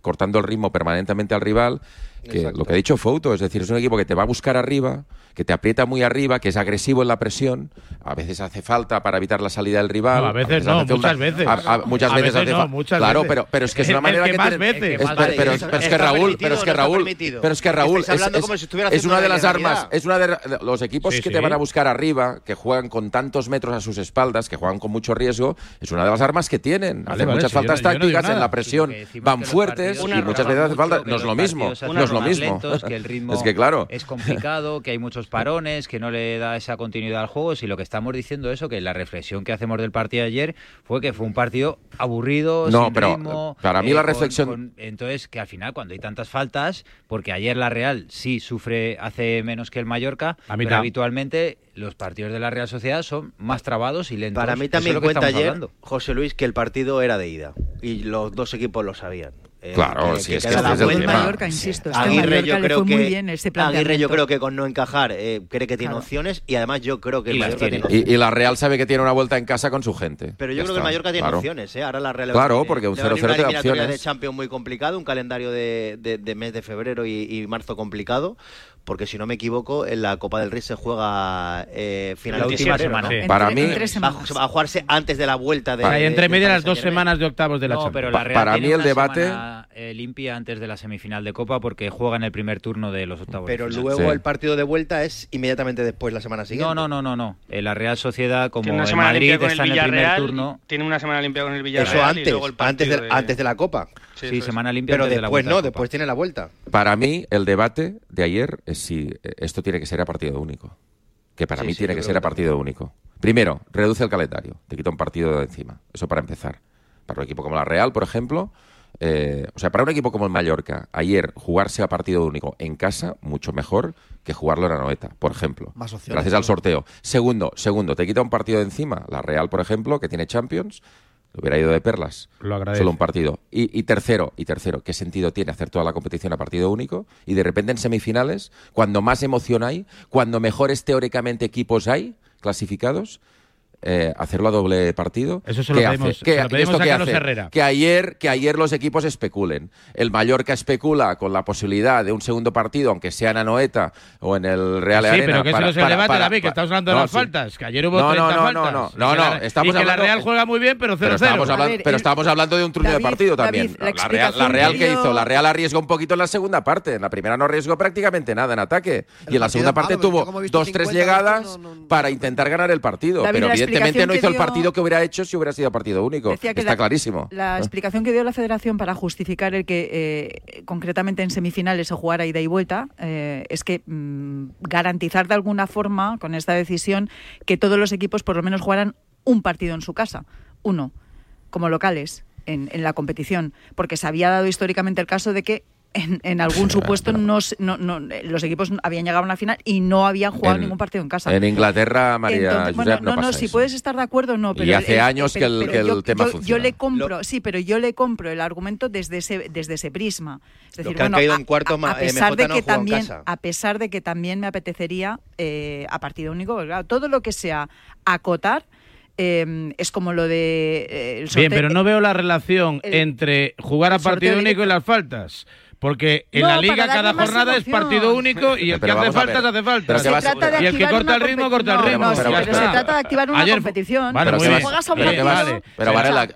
Speaker 38: cortando el ritmo permanentemente al rival, que lo que ha dicho Fouto, es decir, es un equipo que te va a buscar arriba, que te aprieta muy arriba, que es agresivo en la presión, a veces hace falta para evitar la salida del rival.
Speaker 2: A veces, no, muchas veces.
Speaker 38: muchas veces, hace
Speaker 2: no,
Speaker 38: Claro. Pero, pero es que es una manera
Speaker 2: que, más veces.
Speaker 38: Pero, es que Raúl, pero es que Raúl, pero es que Raúl es, una de las armas, es una de los equipos que te van a buscar arriba, que juegan con tantos metros a sus espaldas, que juegan con mucho riesgo, es una de las armas que tienen. Hacen muchas faltas tácticas en la presión, van fuertes y muchas veces hace falta, no es lo mismo, lo mismo.
Speaker 34: Que el ritmo
Speaker 38: es que claro.
Speaker 34: es complicado, que hay muchos parones, que no le da esa continuidad al juego. Si lo que estamos diciendo eso, que la reflexión que hacemos del partido de ayer fue que fue un partido aburrido,
Speaker 38: no, pero Para mí la
Speaker 34: eh,
Speaker 38: reflexión.
Speaker 34: Entonces, que al final, cuando hay tantas faltas, porque ayer la Real sí sufre, hace menos que el Mallorca,
Speaker 2: a
Speaker 34: pero habitualmente los partidos de la Real Sociedad son más trabados y lentos.
Speaker 37: Para mí también
Speaker 34: es
Speaker 37: cuenta ayer,
Speaker 34: hablando.
Speaker 37: José Luis, que el partido era de ida y los dos equipos lo sabían. Eh,
Speaker 38: claro, que, sí, que es que este es el.
Speaker 33: Mallorca, insisto, sí.
Speaker 37: Aguirre, yo creo que,
Speaker 33: muy bien este
Speaker 37: Aguirre yo creo que con no encajar eh, cree que tiene opciones y además yo creo que el
Speaker 34: tiene.
Speaker 38: y, la Real sabe que tiene una vuelta en casa con su gente.
Speaker 37: Pero yo creo que el Mallorca tiene opciones, ¿eh? Ahora la Real
Speaker 38: Claro, porque un 0-0 opciones.
Speaker 37: de Champions muy complicado, un calendario de, mes de febrero y marzo complicado porque si no me equivoco, en la Copa del Rey se juega eh, final
Speaker 34: la última semana.
Speaker 38: Para mí,
Speaker 37: va, va, a jugarse antes de la vuelta de.
Speaker 2: Hay entre medio de las dos semanas de octavos de la
Speaker 34: no,
Speaker 2: Champions.
Speaker 34: Pero la Real
Speaker 38: para mí el debate
Speaker 34: eh, limpia antes de la semifinal de Copa porque juega en el primer turno de los octavos.
Speaker 37: Pero luego el partido de vuelta es inmediatamente después la semana siguiente.
Speaker 34: No, no, no, no, no. Eh, la Real Sociedad como
Speaker 36: en
Speaker 34: Madrid está en el primer turno.
Speaker 36: Tiene una semana limpia con el Villarreal.
Speaker 37: Eso antes, y
Speaker 36: luego el
Speaker 37: antes, antes de la Copa.
Speaker 36: Sí,
Speaker 34: semana limpia.
Speaker 37: Pero después no, después tiene la vuelta.
Speaker 38: Para mí, el debate de ayer es si eh, esto tiene que ser a partido único. Que para
Speaker 37: sí,
Speaker 38: mí tiene que ser a partido único. Primero, reduce el calendario. Te quita un partido de encima. Eso para empezar. Para un equipo como la Real, por ejemplo. Eh, o sea, para un equipo como el Mallorca, ayer jugarse a partido único en casa, mucho mejor que jugarlo en la noeta, por ejemplo.
Speaker 35: Más opciones,
Speaker 38: gracias al sorteo. Segundo, segundo, te quita un partido de encima, la Real, por ejemplo, que tiene Champions, le hubiera ido de perlas.
Speaker 2: Lo.
Speaker 38: Solo un partido. Y, y, tercero, y tercero, ¿qué sentido tiene hacer toda la competición a partido único? Y de repente en semifinales, cuando más emoción hay, cuando mejores teóricamente equipos hay clasificados, eh, hacerlo a doble partido.
Speaker 2: Eso se lo pedimos, se lo pedimos a Carlos
Speaker 38: hace?
Speaker 2: Herrera.
Speaker 38: Que ayer, que ayer los equipos especulen. El Mallorca especula con la posibilidad de un segundo partido, aunque sea en Anoeta o en el Real
Speaker 2: sí,
Speaker 38: Arena.
Speaker 2: Sí, pero que
Speaker 38: eso
Speaker 2: no
Speaker 38: se
Speaker 2: debate, David, que estamos hablando las faltas. Que ayer hubo
Speaker 38: no, no. No, no, estamos
Speaker 2: y que la Real juega muy bien, pero 0-0.
Speaker 38: Pero, estamos hablando, pero estamos hablando de un truño de partido también.
Speaker 33: La,
Speaker 38: Real, la Real
Speaker 33: que
Speaker 38: hizo, la Real arriesgó un poquito en la segunda parte. En la primera no arriesgó prácticamente nada en ataque. Y en la segunda parte tuvo dos, tres llegadas para intentar ganar el partido. Pero evidentemente no hizo el partido que hubiera hecho si hubiera sido partido único. Está
Speaker 33: la,
Speaker 38: clarísimo.
Speaker 33: La mm. explicación que dio la federación para justificar el que eh, concretamente en semifinales se jugara ida y vuelta eh, es que mm, garantizar de alguna forma con esta decisión que todos los equipos por lo menos jugaran un partido en su casa, uno, como locales. En, la competición, porque se había dado históricamente el caso de que en, algún supuesto no, no, no, los equipos habían llegado a una final y no habían jugado ningún partido en casa.
Speaker 38: En Inglaterra, María
Speaker 33: Entonces, bueno,
Speaker 38: no,
Speaker 33: no, si puedes estar de acuerdo, no. Pero
Speaker 38: y hace años que el, que el tema
Speaker 33: yo,
Speaker 38: funciona.
Speaker 33: Yo le compro, sí, pero yo le compro el argumento desde ese, desde ese prisma. Es decir, bueno, a,
Speaker 37: en cuarto,
Speaker 33: a, pesar de que también, a pesar de que también me apetecería eh, a partido único, claro, todo lo que sea acotar. Eh, es como lo de. Eh,
Speaker 2: Bien, pero no veo la relación entre jugar a partido único y las faltas. Porque en
Speaker 33: no,
Speaker 2: la liga cada jornada
Speaker 33: emoción.
Speaker 2: es partido único y el
Speaker 38: pero que
Speaker 2: hace
Speaker 38: falta,
Speaker 2: hace
Speaker 38: falta.
Speaker 33: Se trata de
Speaker 2: y el que corta el ritmo, corta el ritmo.
Speaker 33: No,
Speaker 38: pero,
Speaker 33: pero se trata de activar una
Speaker 2: Ayer,
Speaker 33: competición.
Speaker 2: Vale,
Speaker 38: pero
Speaker 2: muy
Speaker 33: juegas a un partido.
Speaker 38: Vale, pero Varela,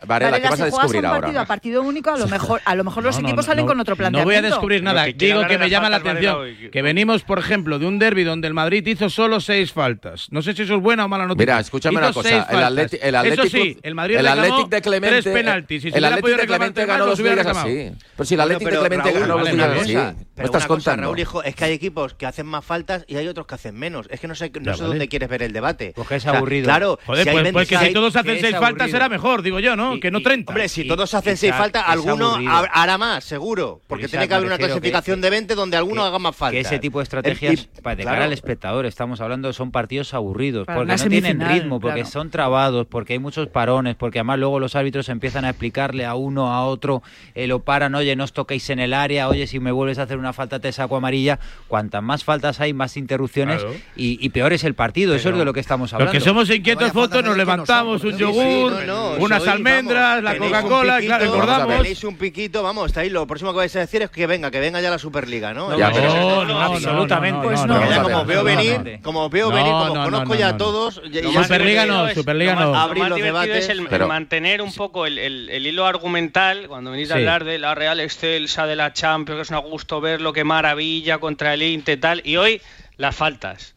Speaker 38: ¿qué vas a descubrir
Speaker 33: ahora? partido a partido único, a lo mejor, a lo mejor los equipos salen con otro planteamiento.
Speaker 2: No voy a descubrir nada. Digo que me llama la atención que venimos, por ejemplo, de un derbi donde el Madrid hizo solo seis faltas. No sé si eso es buena o mala noticia.
Speaker 38: Mira, escúchame una cosa. El Atlético,
Speaker 2: sí, el
Speaker 38: Atlético de Clemente,
Speaker 2: tres penaltis. Si
Speaker 38: el Atlético de Clemente ganó
Speaker 2: los
Speaker 38: así. Pero si el Atlético de Clemente ganó
Speaker 37: Cosa.
Speaker 38: Estás una
Speaker 37: Raúl, hijo, es que hay equipos que hacen más faltas y hay otros que hacen menos. Es que no sé, no sé dónde quieres ver el debate.
Speaker 34: Pues porque es aburrido.
Speaker 37: Claro,
Speaker 2: Joder,
Speaker 37: si
Speaker 2: pues, pues que si todos hacen seis faltas será mejor, digo yo, ¿no? Que no 30.
Speaker 37: Hombre, si todos hacen seis faltas, alguno hará más, seguro. Porque tiene que haber una clasificación de 20 donde alguno haga más faltas.
Speaker 34: Que ese tipo de estrategias, de cara al espectador, estamos hablando, son partidos aburridos. Porque no tienen ritmo, porque son trabados, porque hay muchos parones, porque además luego los árbitros empiezan a explicarle a uno, a otro, eh, lo paran, oye, no os toquéis en el área oye, si me vuelves a hacer una falta te saco amarilla. Cuantas más faltas hay, más interrupciones y, peor es el partido. Eso es de lo que estamos hablando.
Speaker 2: Los que somos inquietos, fotos, nos levantamos un yogur, unas almendras, la Coca-Cola, recordamos.
Speaker 37: Un piquito, vamos, estáis lo próximo que vais a decir es que venga, que venga ya la Superliga, ¿no?
Speaker 2: Pues
Speaker 34: absolutamente.
Speaker 37: Pues
Speaker 2: no.
Speaker 37: Como veo venir, como veo venir, como conozco ya a todos.
Speaker 2: Superliga no, Superliga no.
Speaker 37: Abrir los debates.
Speaker 36: Es mantener un poco el hilo argumental cuando venís a hablar de la Real Excelsa, de la Champions Champions, que es un gusto verlo, qué maravilla contra el Inte, tal. Y hoy, las faltas.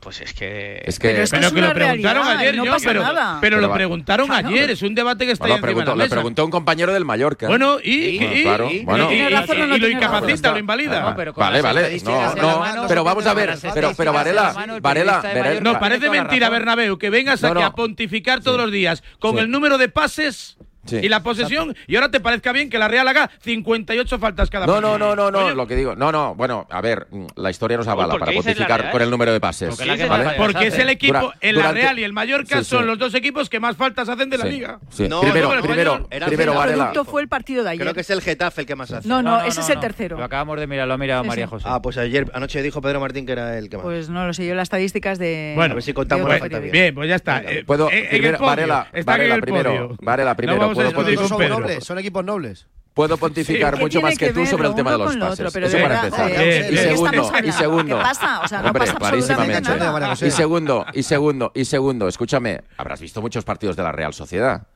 Speaker 36: Pues es que.
Speaker 38: Es que,
Speaker 33: pero que,
Speaker 2: pero
Speaker 33: es
Speaker 2: que lo preguntaron
Speaker 33: realidad,
Speaker 2: ayer,
Speaker 33: no
Speaker 2: yo,
Speaker 33: pasa
Speaker 2: pero,
Speaker 33: nada.
Speaker 2: pero,
Speaker 38: pero
Speaker 2: lo preguntaron
Speaker 33: claro.
Speaker 2: ayer, es un debate que está
Speaker 38: bueno,
Speaker 2: ahí
Speaker 38: preguntó,
Speaker 2: de la mesa.
Speaker 38: Lo preguntó un compañero del Mallorca.
Speaker 2: Bueno, y. y, lo incapacita, lo invalida.
Speaker 38: Vale, vale. No, no,
Speaker 34: mano,
Speaker 38: pero vamos a ver. Pero, pero Varela, Varela, Varela.
Speaker 2: Nos parece mentira, Bernabeu, que vengas aquí a pontificar todos los días con el número de pases y la posesión, y ahora te parezca bien que la Real haga 58 faltas cada
Speaker 38: No, no, no, no, no, lo que digo. No, no, bueno, a ver, la historia nos avala para pontificar con el número de pases.
Speaker 34: Porque,
Speaker 2: es el equipo, en la. Real y el Mallorca
Speaker 38: sí,
Speaker 2: son los dos equipos que más faltas hacen de la liga.
Speaker 37: No,
Speaker 38: primero,
Speaker 2: no,
Speaker 38: primero,
Speaker 37: era
Speaker 38: primero,
Speaker 37: el
Speaker 38: Varela.
Speaker 33: producto fue el partido de ayer.
Speaker 37: Creo que es el Getafe el que más hace.
Speaker 33: No, no, ese es el tercero.
Speaker 34: Lo acabamos de mirar, lo ha mirado María José.
Speaker 37: Ah, pues ayer, anoche dijo Pedro Martín que era el que más.
Speaker 33: Pues no lo sé yo, las estadísticas de.
Speaker 2: Bueno,
Speaker 37: a ver si contamos la falta bien.
Speaker 2: Bien, pues ya está.
Speaker 38: Puedo, Varela, primero. Varela, primero.
Speaker 2: Pedro.
Speaker 35: Son, nobles, son equipos nobles
Speaker 38: puedo pontificar
Speaker 33: sí,
Speaker 38: mucho más que,
Speaker 33: que
Speaker 38: tú sobre el tema de los
Speaker 33: pases. Lo otro,
Speaker 38: Eso para empezar.
Speaker 2: Eh,
Speaker 38: y, segundo, y segundo,
Speaker 33: pasa? O sea, no
Speaker 38: hombre, clarísimamente. Y segundo, y segundo, y segundo, escúchame, habrás visto muchos partidos de la Real Sociedad.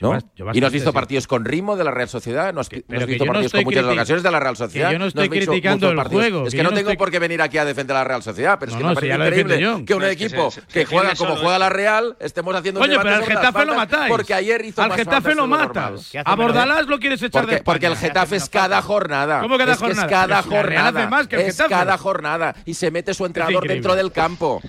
Speaker 38: ¿no? Y
Speaker 2: nos
Speaker 38: has visto partidos con ritmo de la Real Sociedad, nos, que, has visto partidos con muchas ocasiones de la Real Sociedad.
Speaker 2: Yo no estoy criticando el
Speaker 38: partidos.
Speaker 2: juego.
Speaker 38: Es
Speaker 2: que,
Speaker 38: no, tengo por qué venir aquí a defender a la Real Sociedad, pero es que me parece increíble que un equipo que, juega como juega la Real estemos haciendo Oye,
Speaker 2: pero al Getafe lo matáis.
Speaker 38: Porque ayer hizo
Speaker 2: Al Getafe lo matas. A Bordalás lo quieres echar de
Speaker 38: Porque el Getafe es cada jornada.
Speaker 2: ¿Cómo cada jornada?
Speaker 38: Es cada jornada. Es cada jornada. Y se mete su entrenador dentro del campo.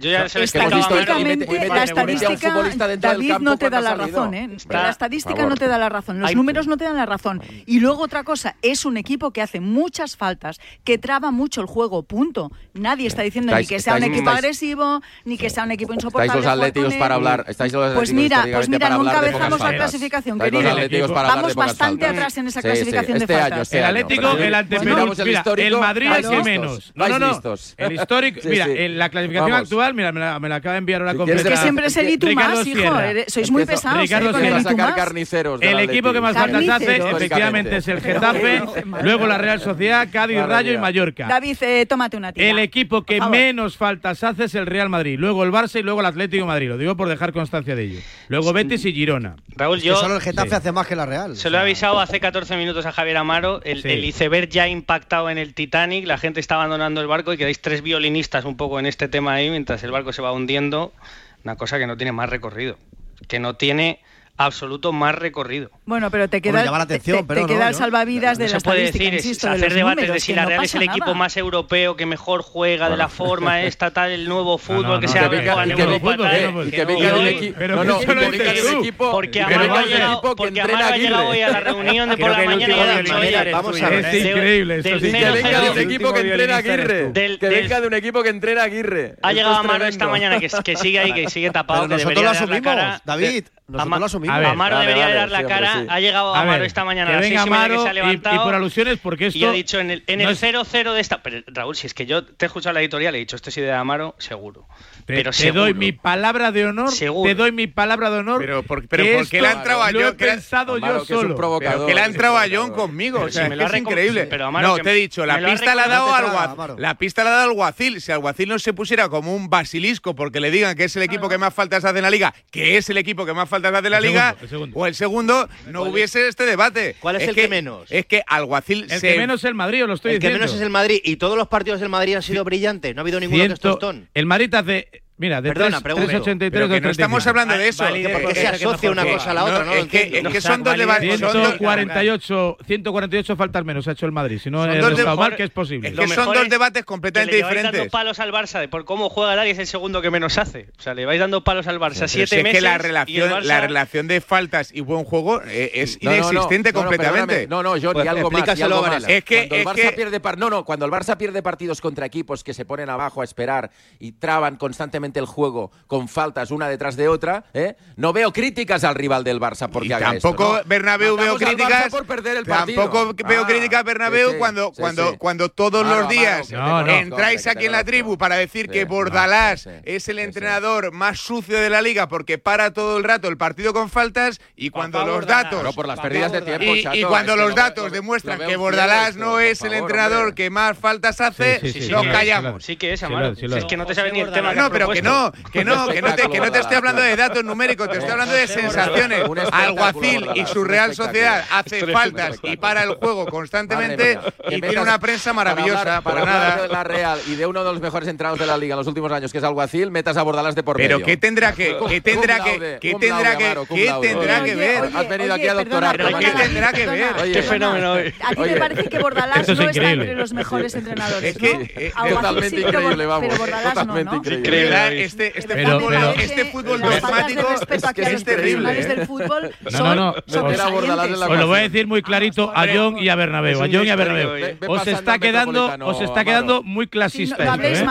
Speaker 36: Yo ya
Speaker 38: sé
Speaker 33: estadísticamente, la estadística, David no te da la razón, ¿eh? La estadística no te da la razón, los números no te dan la razón. Y luego otra cosa, es un equipo que hace muchas faltas, que traba mucho el juego, punto. Nadie está diciendo ni que sea un equipo agresivo, ni que sea un equipo insoportable.
Speaker 38: Estáis los atléticos para hablar.
Speaker 33: Pues mira, pues mira, nunca
Speaker 38: avanzamos
Speaker 33: la clasificación, querido. Vamos bastante atrás en esa clasificación de faltas.
Speaker 2: El Atlético, el
Speaker 38: antemenos,
Speaker 2: mira, el Madrid es que menos. No, no, no. El histórico, mira, la clasificación actual, mira, me la acaba de enviar ahora
Speaker 38: Es
Speaker 33: que siempre es el
Speaker 2: Itu
Speaker 33: más, hijo. Sois muy pesados.
Speaker 2: Ricardo
Speaker 33: ¿eh? El
Speaker 2: equipo que más faltas hace, efectivamente, es el Getafe, luego la Real Sociedad, Cádiz, Rayo y Mallorca.
Speaker 33: David, tómate una tira
Speaker 2: equipo que menos faltas hace es el Real Madrid, luego el Barça y luego el Atlético Madrid. Lo digo por dejar constancia de ello. Luego Betis y Girona.
Speaker 36: Raúl, yo.
Speaker 35: solo el Getafe hace más que la Real.
Speaker 36: Se lo he avisado hace 14 minutos a Javier Amaro. El, iceberg ya impactado en el Titanic. La gente está abandonando el barco y quedáis tres violinistas un poco en este tema ahí mientras el barco se va hundiendo. Una cosa que no tiene más recorrido. Que no tiene absoluto más recorrido.
Speaker 33: Bueno, pero te queda, bueno,
Speaker 35: atención,
Speaker 33: te,
Speaker 35: pero
Speaker 33: te queda el salvavidas no, de
Speaker 36: no
Speaker 33: la
Speaker 36: se puede decir,
Speaker 33: insisto, es, de
Speaker 36: hacer debates
Speaker 33: números,
Speaker 36: de si la Real es el
Speaker 33: nada.
Speaker 36: equipo más europeo que mejor juega bueno. de la forma esta tal el nuevo fútbol que se
Speaker 2: ha en
Speaker 36: Europa tal.
Speaker 2: Que
Speaker 38: venga
Speaker 2: el
Speaker 38: equipo,
Speaker 36: porque Amaro ha llegado hoy a la reunión de por la mañana y ha dicho, vamos a ver,
Speaker 2: es increíble,
Speaker 38: que venga de un equipo que entrena Aguirre, que venga de un equipo que entrena Aguirre.
Speaker 36: Ha llegado Amaro esta mañana que sigue ahí, que sigue tapado, que debería la cara.
Speaker 35: David,
Speaker 36: Amaro debería
Speaker 38: vale,
Speaker 36: dar la
Speaker 38: siempre,
Speaker 36: cara.
Speaker 38: Sí.
Speaker 36: Ha llegado Amaro
Speaker 2: ver,
Speaker 36: esta mañana a las seis y que se ha
Speaker 2: levantado. Y,
Speaker 36: y,
Speaker 2: por alusiones, porque esto.
Speaker 36: Y ha dicho en el 0-0 en
Speaker 2: no es...
Speaker 36: de esta. Pero Raúl, si es que yo te he escuchado la editorial, he dicho, esto es idea de Amaro, seguro.
Speaker 2: Te,
Speaker 36: pero
Speaker 2: te doy mi palabra de honor.
Speaker 36: Seguro.
Speaker 2: Te doy mi palabra de honor.
Speaker 40: Pero, por, pero
Speaker 2: que
Speaker 40: porque le
Speaker 2: han
Speaker 40: trabado yo.
Speaker 2: Lo he
Speaker 40: que
Speaker 2: pensado
Speaker 38: Amaro,
Speaker 2: yo
Speaker 38: que
Speaker 2: solo.
Speaker 40: Pero que le han
Speaker 38: trabado
Speaker 40: yo conmigo. O sea,
Speaker 36: me lo
Speaker 40: es, increíble. No, te he dicho, la pista la ha dado Alguacil. La pista la ha dado Alguacil. Si Alguacil no se pusiera como un basilisco porque le digan que es el equipo que más faltas hace en la liga, que es el equipo que más faltas hace en la liga, o el segundo, no hubiese este debate.
Speaker 37: ¿Cuál es el que menos?
Speaker 40: Es que Alguacil
Speaker 2: El que menos es el Madrid, lo estoy diciendo.
Speaker 37: El que menos es el Madrid. Y todos los partidos del Madrid han sido brillantes. No ha habido ninguno que es tostón.
Speaker 2: El Madrid hace Mira, de
Speaker 37: Perdona,
Speaker 2: tres-
Speaker 37: pregunto.
Speaker 2: 383
Speaker 40: Pero que no
Speaker 2: 235.
Speaker 40: estamos hablando de eso.
Speaker 37: Vale, ¿por qué se asocia una cosa a la otra? No, lo
Speaker 40: es que, es que son dos debates. Son dos,
Speaker 2: 148, 148 faltas menos ha hecho el Madrid. Si no, estado mal, que es posible.
Speaker 40: es que son dos
Speaker 36: es
Speaker 40: debates
Speaker 36: Que
Speaker 40: completamente
Speaker 36: le lleváis dando
Speaker 40: diferentes.
Speaker 36: palos al Barça de por cómo juega el Área es el segundo que menos hace. O sea, le vais dando palos al Barça siete
Speaker 40: si es
Speaker 36: meses
Speaker 40: que la
Speaker 36: y el
Speaker 40: relación,
Speaker 36: Barça-
Speaker 40: la relación de faltas y buen juego eh, es
Speaker 38: No, no, no,
Speaker 40: inexistente
Speaker 38: no, no,
Speaker 40: completamente.
Speaker 38: No, no, John,
Speaker 37: Pues
Speaker 38: y algo más.
Speaker 40: Es que-
Speaker 38: cuando el
Speaker 40: es
Speaker 38: Barça
Speaker 40: que-
Speaker 38: pierde par- no, no, cuando el Barça pierde partidos contra equipos que se ponen abajo a esperar y traban constantemente el juego con faltas una detrás de otra, ¿eh? no veo críticas al rival del Barça porque
Speaker 40: y
Speaker 38: haga
Speaker 40: tampoco
Speaker 38: esto, ¿no?
Speaker 40: Bernabéu veo críticas
Speaker 38: por perder el partido.
Speaker 40: Tampoco
Speaker 38: ah, veo
Speaker 40: críticas Bernabéu
Speaker 38: sí,
Speaker 40: cuando
Speaker 38: sí,
Speaker 40: cuando
Speaker 38: sí.
Speaker 40: cuando todos
Speaker 38: malo,
Speaker 40: los días
Speaker 38: malo, no,
Speaker 40: entráis aquí en la tribu para decir que Bordalás es el entrenador más sucio de la liga porque para todo el rato el partido con faltas y cuando los datos
Speaker 38: no por las pérdidas de tiempo
Speaker 40: y,
Speaker 38: chato,
Speaker 40: y cuando los datos
Speaker 38: lo,
Speaker 40: demuestran
Speaker 38: lo
Speaker 40: que Bordalás no es el entrenador que más faltas hace, nos callamos.
Speaker 36: Sí que es, Es que no te sabe ni el tema.
Speaker 40: No, pero que
Speaker 36: que
Speaker 40: no, que no, que no, te, que no te estoy hablando de datos numéricos, te estoy hablando de sensaciones. Alguacil y su Real Sociedad hace faltas y para el juego constantemente y tiene una prensa maravillosa,
Speaker 38: para,
Speaker 40: nada.
Speaker 38: la Real y de uno de los mejores entrados de la liga en los últimos años, que es Alguacil, metas a Bordalás de por medio.
Speaker 40: Pero ¿qué tendrá que qué tendrá que qué tendrá que qué tendrá que ver?
Speaker 38: Has venido aquí a doctorar.
Speaker 40: ¿Qué tendrá que ver?
Speaker 36: Qué fenómeno.
Speaker 33: A ti
Speaker 38: me
Speaker 33: parece que Bordalás no está entre los mejores entrenadores,
Speaker 40: Es que eh,
Speaker 38: totalmente increíble, vamos. Totalmente increíble
Speaker 40: este, este fútbol,
Speaker 2: pero,
Speaker 40: este fútbol dogmático es,
Speaker 33: que
Speaker 40: terrible. ¿eh?
Speaker 33: Del fútbol
Speaker 2: no, no, no. Os lo voy a decir muy clarito a John y a
Speaker 36: Bernabeu.
Speaker 2: A John y a
Speaker 38: Bernabeu.
Speaker 2: Os está quedando, os está quedando muy clasista. ¿eh?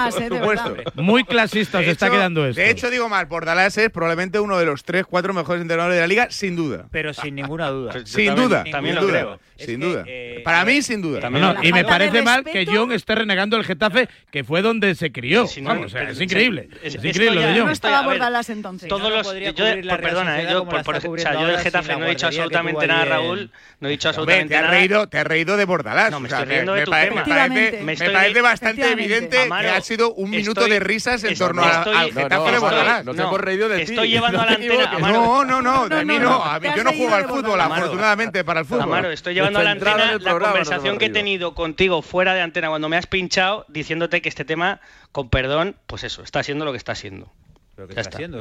Speaker 2: Muy clasista os está quedando esto.
Speaker 40: De hecho, digo mal, Bordalás es probablemente uno de los tres, cuatro mejores entrenadores de la liga, sin duda.
Speaker 34: Pero sin ninguna duda.
Speaker 40: Sin duda.
Speaker 36: También lo creo.
Speaker 40: Sin duda.
Speaker 34: Eh,
Speaker 40: Para mí, sin duda.
Speaker 2: Y me parece mal que John esté renegando el Getafe, que fue donde se crió. Es increíble
Speaker 36: es,
Speaker 2: es increíble lo de
Speaker 33: No estaba Bordalás entonces.
Speaker 36: Todos los, yo, por,
Speaker 34: pues
Speaker 36: perdona, eh, yo, por, por, o sea, yo del Getafe no he dicho absolutamente nada, Raúl. No he dicho absolutamente nada.
Speaker 40: Te has reído, te has reído de Bordalás.
Speaker 36: No, me estoy riendo de tu.
Speaker 40: Me parece bastante evidente que ha sido un minuto de risas en torno al Getafe de Bordalás.
Speaker 38: Nos hemos reído de ti.
Speaker 36: Estoy llevando a la antena.
Speaker 40: No, no, no, de mí
Speaker 33: no.
Speaker 40: Yo no juego al fútbol, afortunadamente, para el fútbol.
Speaker 36: Amaro, estoy llevando a la antena la conversación que he tenido contigo fuera de antena cuando me has pinchado diciéndote que este tema con perdón, pues eso, está siendo lo que está siendo.
Speaker 34: ¿Pero qué haciendo?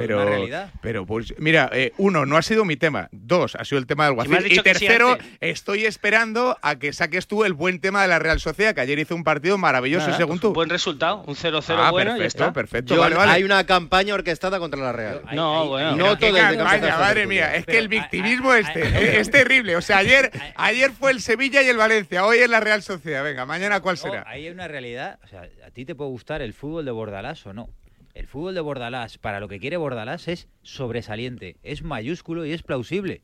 Speaker 40: Pero, pues, mira, eh, uno, no ha sido mi tema. Dos, ha sido el tema del Guacil. Y, tercero, estoy esperando a que saques tú el buen tema de la Real Sociedad, que ayer hizo un partido maravilloso, según
Speaker 36: pues
Speaker 40: tú.
Speaker 36: Buen resultado, un 0-0
Speaker 40: ah,
Speaker 36: bueno
Speaker 40: perfecto, perfecto,
Speaker 41: Hay una campaña orquestada contra la Real.
Speaker 36: No, bueno.
Speaker 41: No todo
Speaker 40: campaña, madre mía. Es que el victimismo este es terrible. O sea, ayer, ayer fue el Sevilla y el Valencia, hoy es la Real Sociedad. Venga, mañana cuál será.
Speaker 34: Ahí hay una realidad. O sea, a ti te puede gustar el fútbol de Bordalás o no. El fútbol de Bordalás, para lo que quiere Bordalás, es sobresaliente, es mayúsculo y es plausible.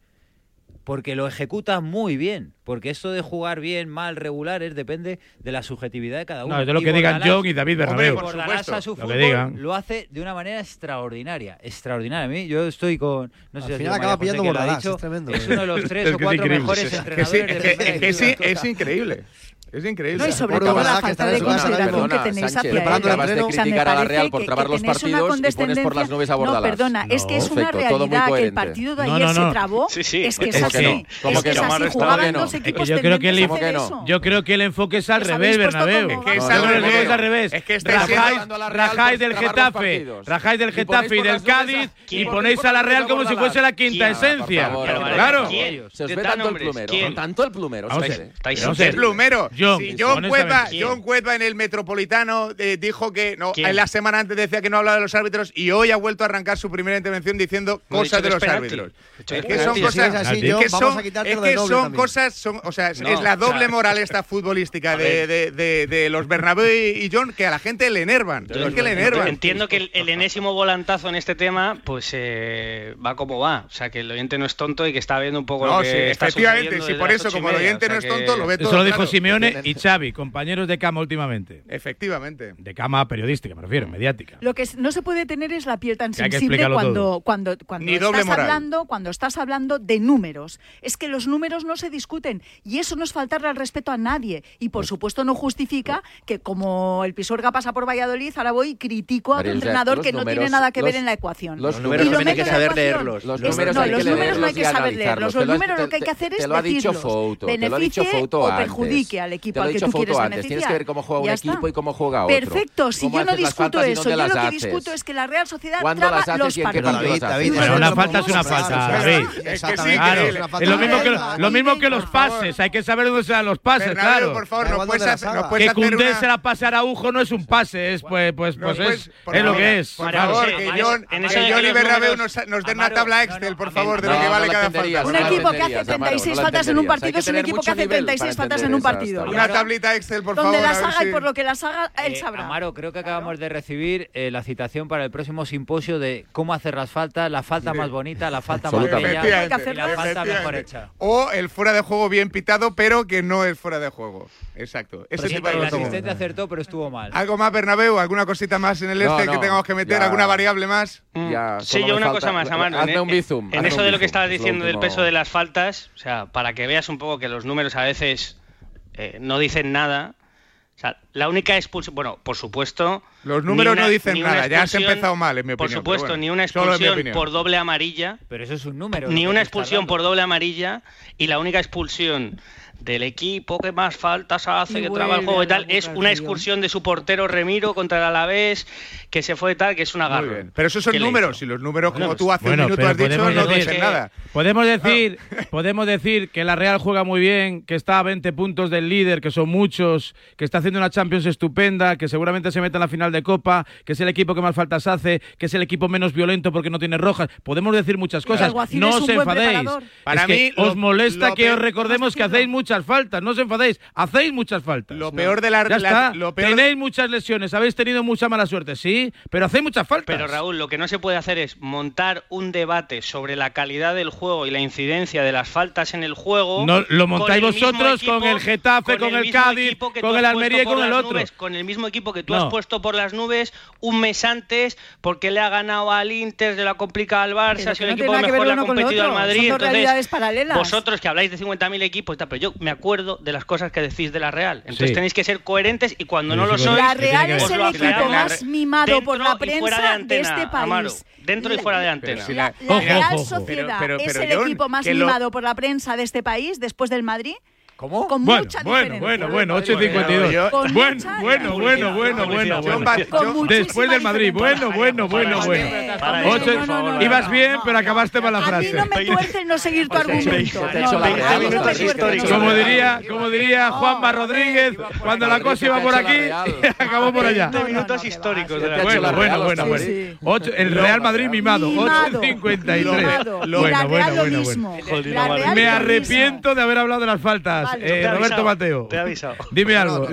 Speaker 34: Porque lo ejecuta muy bien. Porque esto de jugar bien, mal, regular, es, depende de la subjetividad de cada uno.
Speaker 2: No, es de lo que digan John y David Bernabéu.
Speaker 34: Bordalás a su fútbol lo, hace de una manera extraordinaria. Extraordinaria. A mí, yo estoy con... No sé
Speaker 35: Al
Speaker 34: si
Speaker 35: final acaba pillando Bordalás, es tremendo.
Speaker 34: Es uno de los eh.
Speaker 2: tres
Speaker 34: o cuatro mejores entrenadores.
Speaker 40: Es increíble. Es increíble.
Speaker 33: No, y sobre todo la falta de consideración que tenéis
Speaker 38: Sánchez,
Speaker 33: hacia él.
Speaker 38: De criticar a la Real por trabar los partidos y pones por las nubes a Bordalás.
Speaker 33: No, perdona, es que es una realidad que el partido de ayer se trabó.
Speaker 36: Sí, sí.
Speaker 33: Es que es así.
Speaker 38: ¿Cómo que no?
Speaker 33: jugaban dos equipos
Speaker 2: yo creo que el Yo creo que el enfoque es al revés, Bernabéu.
Speaker 40: Es que es al revés.
Speaker 2: Es
Speaker 40: que
Speaker 2: Rajáis del Getafe. Rajáis del Getafe y del Cádiz y ponéis a la Real como si fuese la quinta esencia. Claro.
Speaker 38: Se os ve tanto el plumero. Tanto el plumero.
Speaker 40: El plumero.
Speaker 2: John,
Speaker 40: John, Cueva, John, Cueva, en el Metropolitano eh, dijo que no, en la semana antes decía que no hablaba de los árbitros y hoy ha vuelto a arrancar su primera intervención diciendo cosas de los árbitros. Es
Speaker 36: que
Speaker 40: son cosas, es son o sea, es la doble moral esta futbolística de, de, los Bernabéu y John que a la gente le enervan.
Speaker 36: Entiendo que el, enésimo volantazo en este tema, pues eh, va como va, o sea que el oyente no es tonto y que está viendo un poco lo que
Speaker 40: sí,
Speaker 36: está
Speaker 40: efectivamente,
Speaker 36: sí,
Speaker 40: por eso como el oyente no es tonto lo ve todo.
Speaker 2: Eso lo dijo Simeone y Xavi, compañeros de cama últimamente. Efectivamente. De cama periodística, me refiero, mediática.
Speaker 33: Lo que no se puede tener es la piel tan sensible cuando, cuando, cuando, estás hablando, cuando estás hablando de números. Es que los números no se discuten y eso no es faltarle al respeto a nadie. Y por pues- supuesto no justifica que como el Pisuerga pasa por Valladolid, ahora voy y critico a otro entrenador que no tiene nada que ver en la ecuación.
Speaker 38: Los números también hay que saber leerlos. Los números
Speaker 33: no
Speaker 38: hay que
Speaker 33: saber leerlos. Los números lo que hay que hacer es decirlos. Beneficie o perjudique al equipo al que
Speaker 38: dicho
Speaker 33: tú quieres
Speaker 38: antes.
Speaker 33: beneficiar.
Speaker 38: Tienes que ver cómo juega un equipo
Speaker 33: está.
Speaker 38: y cómo juega otro.
Speaker 33: Perfecto, si yo no discuto eso, yo lo que discuto es que la Real Sociedad
Speaker 38: ¿Cuándo
Speaker 33: traba
Speaker 38: las haces
Speaker 33: los partidos.
Speaker 2: Pero una falta es una falta, David.
Speaker 40: Es que sí,
Speaker 2: Claro,
Speaker 40: que-
Speaker 2: es lo mismo que, lo mismo que los pases, hay que saber dónde se dan los pases, claro.
Speaker 40: por favor, no puedes hacer, no puedes
Speaker 2: que
Speaker 40: una-
Speaker 2: se la pase a Araujo no es un pase, es pues pues pues
Speaker 40: No,
Speaker 2: es, lo que es.
Speaker 40: Por favor, que John, y Bernabéu nos, nos den una tabla Excel, por favor, de lo que vale cada falta.
Speaker 33: Un equipo que hace
Speaker 38: entenderías, Amaro,
Speaker 33: 36
Speaker 38: no la
Speaker 33: faltas en un partido es un equipo que hace
Speaker 38: nivel
Speaker 33: 36
Speaker 38: para
Speaker 33: faltas en un partido.
Speaker 40: Una tablita Excel, por favor. Donde las
Speaker 33: haga y por lo que las haga, él
Speaker 34: eh,
Speaker 33: sabrá.
Speaker 34: Amaro, creo que acabamos de recibir eh, la citación para el próximo simposio de cómo hacer las faltas, la falta más bonita, la falta más bella y la falta mejor hecha.
Speaker 40: O el fuera de juego bien pitado, pero que no es fuera de juego. Exacto. Ese tipo de
Speaker 34: el asistente acertó, pero estuvo mal.
Speaker 40: ¿Algo más, Bernabeu? ¿Alguna cosita más en el
Speaker 38: no,
Speaker 40: este que tengamos que meter? ¿Alguna variable más? Mm.
Speaker 38: Ya,
Speaker 36: sí, yo una cosa más, Amaro.
Speaker 38: Hazme
Speaker 36: eh,
Speaker 38: un bizum.
Speaker 36: En eso de lo que estabas diciendo del peso de las faltas, o sea, para que veas un poco que los números a veces eh, no dicen nada. La única expulsión, bueno, por supuesto...
Speaker 40: Los números no dicen nada, ya has empezado mal, en mi opinión. Por supuesto,
Speaker 36: ni una expulsión por doble amarilla.
Speaker 34: Pero eso es un número.
Speaker 36: Ni una expulsión por doble amarilla y la única expulsión del equipo que más faltas hace, que traba el juego y tal, es una excursión de su portero Remiro contra el Alavés, que se fue tal, que es una
Speaker 40: garra. Pero esos son números, y los números como tú hace
Speaker 2: bueno,
Speaker 40: un minuto has dicho no dicen nada.
Speaker 2: Podemos ah. decir, podemos decir que la Real juega muy bien, que está a 20 puntos del líder, que son muchos, que está haciendo una Champions estupenda, que seguramente se mete en la final de Copa, que es el equipo que más faltas hace, que es el equipo menos violento porque no tiene rojas. Podemos decir muchas cosas. No os enfadéis.
Speaker 40: Para
Speaker 2: es
Speaker 40: mí
Speaker 2: os molesta que os recordemos que hacéis mucho muchas faltas, no os enfadéis, hacéis muchas faltas.
Speaker 40: Lo peor de la,
Speaker 2: ya.
Speaker 40: Lo peor
Speaker 2: Tenéis muchas lesiones, habéis tenido mucha mala suerte, sí, pero hacéis muchas faltas.
Speaker 36: Pero Raúl, lo que no se puede hacer es montar un debate sobre la calidad del juego y la incidencia de las faltas en el juego.
Speaker 2: No, lo montáis vosotros con el Getafe, con el, Cádiz, con el Almería y con el otro.
Speaker 36: Con el mismo equipo que tú has puesto por las nubes un mes antes porque le ha ganado al Inter, de la complicada al Barça, si el
Speaker 33: no
Speaker 36: equipo mejor le ha competido al Madrid. Entonces,
Speaker 33: paralelas.
Speaker 36: Vosotros que habláis de 50.000 equipos, pero yo me acuerdo de las cosas que decís de la Real. Entonces
Speaker 2: sí.
Speaker 36: tenéis que ser coherentes y cuando
Speaker 2: sí,
Speaker 36: no lo sois...
Speaker 33: La Real es el equipo más mimado por la prensa de,
Speaker 36: antena, de,
Speaker 33: este país.
Speaker 36: Amaro, dentro
Speaker 33: la, y
Speaker 36: fuera de antena.
Speaker 40: Este
Speaker 33: la,
Speaker 40: la,
Speaker 33: la Real Sociedad
Speaker 40: pero, pero, pero, es
Speaker 33: el
Speaker 40: Leon,
Speaker 33: equipo más
Speaker 40: mimado lo...
Speaker 33: por la prensa de este país después del Madrid.
Speaker 34: ¿Cómo?
Speaker 33: Con
Speaker 2: bueno,
Speaker 33: mucha
Speaker 2: bueno, bueno, bueno,
Speaker 33: 8.52.
Speaker 2: Bueno, bueno, bueno, bueno, bueno, bueno. Después del Madrid. Bueno, bueno, bueno, bueno. Ibas bien, pero acabaste mal la frase.
Speaker 33: A mí no me tuerces no seguir tu argumento.
Speaker 2: Como diría, como diría Juanma Rodríguez, cuando la cosa iba por aquí, acabó por allá.
Speaker 33: 20
Speaker 36: minutos históricos.
Speaker 2: Bueno, bueno, bueno, bueno. El Real Madrid mimado. 8.53. Bueno, bueno, bueno. Me arrepiento de haber hablado de las faltas. Eh, Roberto Mateo.
Speaker 36: Te he avisado.
Speaker 2: Dime algo.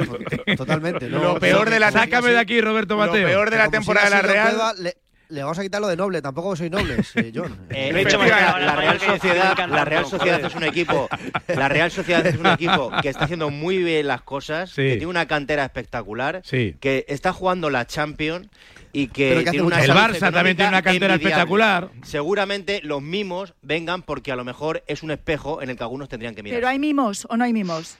Speaker 35: Totalmente. No.
Speaker 40: Lo peor de la
Speaker 2: Sácame de aquí, Roberto Mateo.
Speaker 40: Lo peor de la temporada de la Real.
Speaker 35: Le, vamos a quitar lo de noble, tampoco soy noble, eh, John.
Speaker 37: Eh, la, Real Sociedad, la Real Sociedad es un equipo, la Real Sociedad es un equipo que está haciendo muy bien las cosas, que tiene una cantera espectacular, que está jugando la Champions y que,
Speaker 2: el Barça también tiene una cantera espectacular.
Speaker 37: Seguramente los mimos vengan porque a lo mejor es un espejo en el que algunos tendrían que mirar.
Speaker 33: Pero hay mimos o no hay mimos.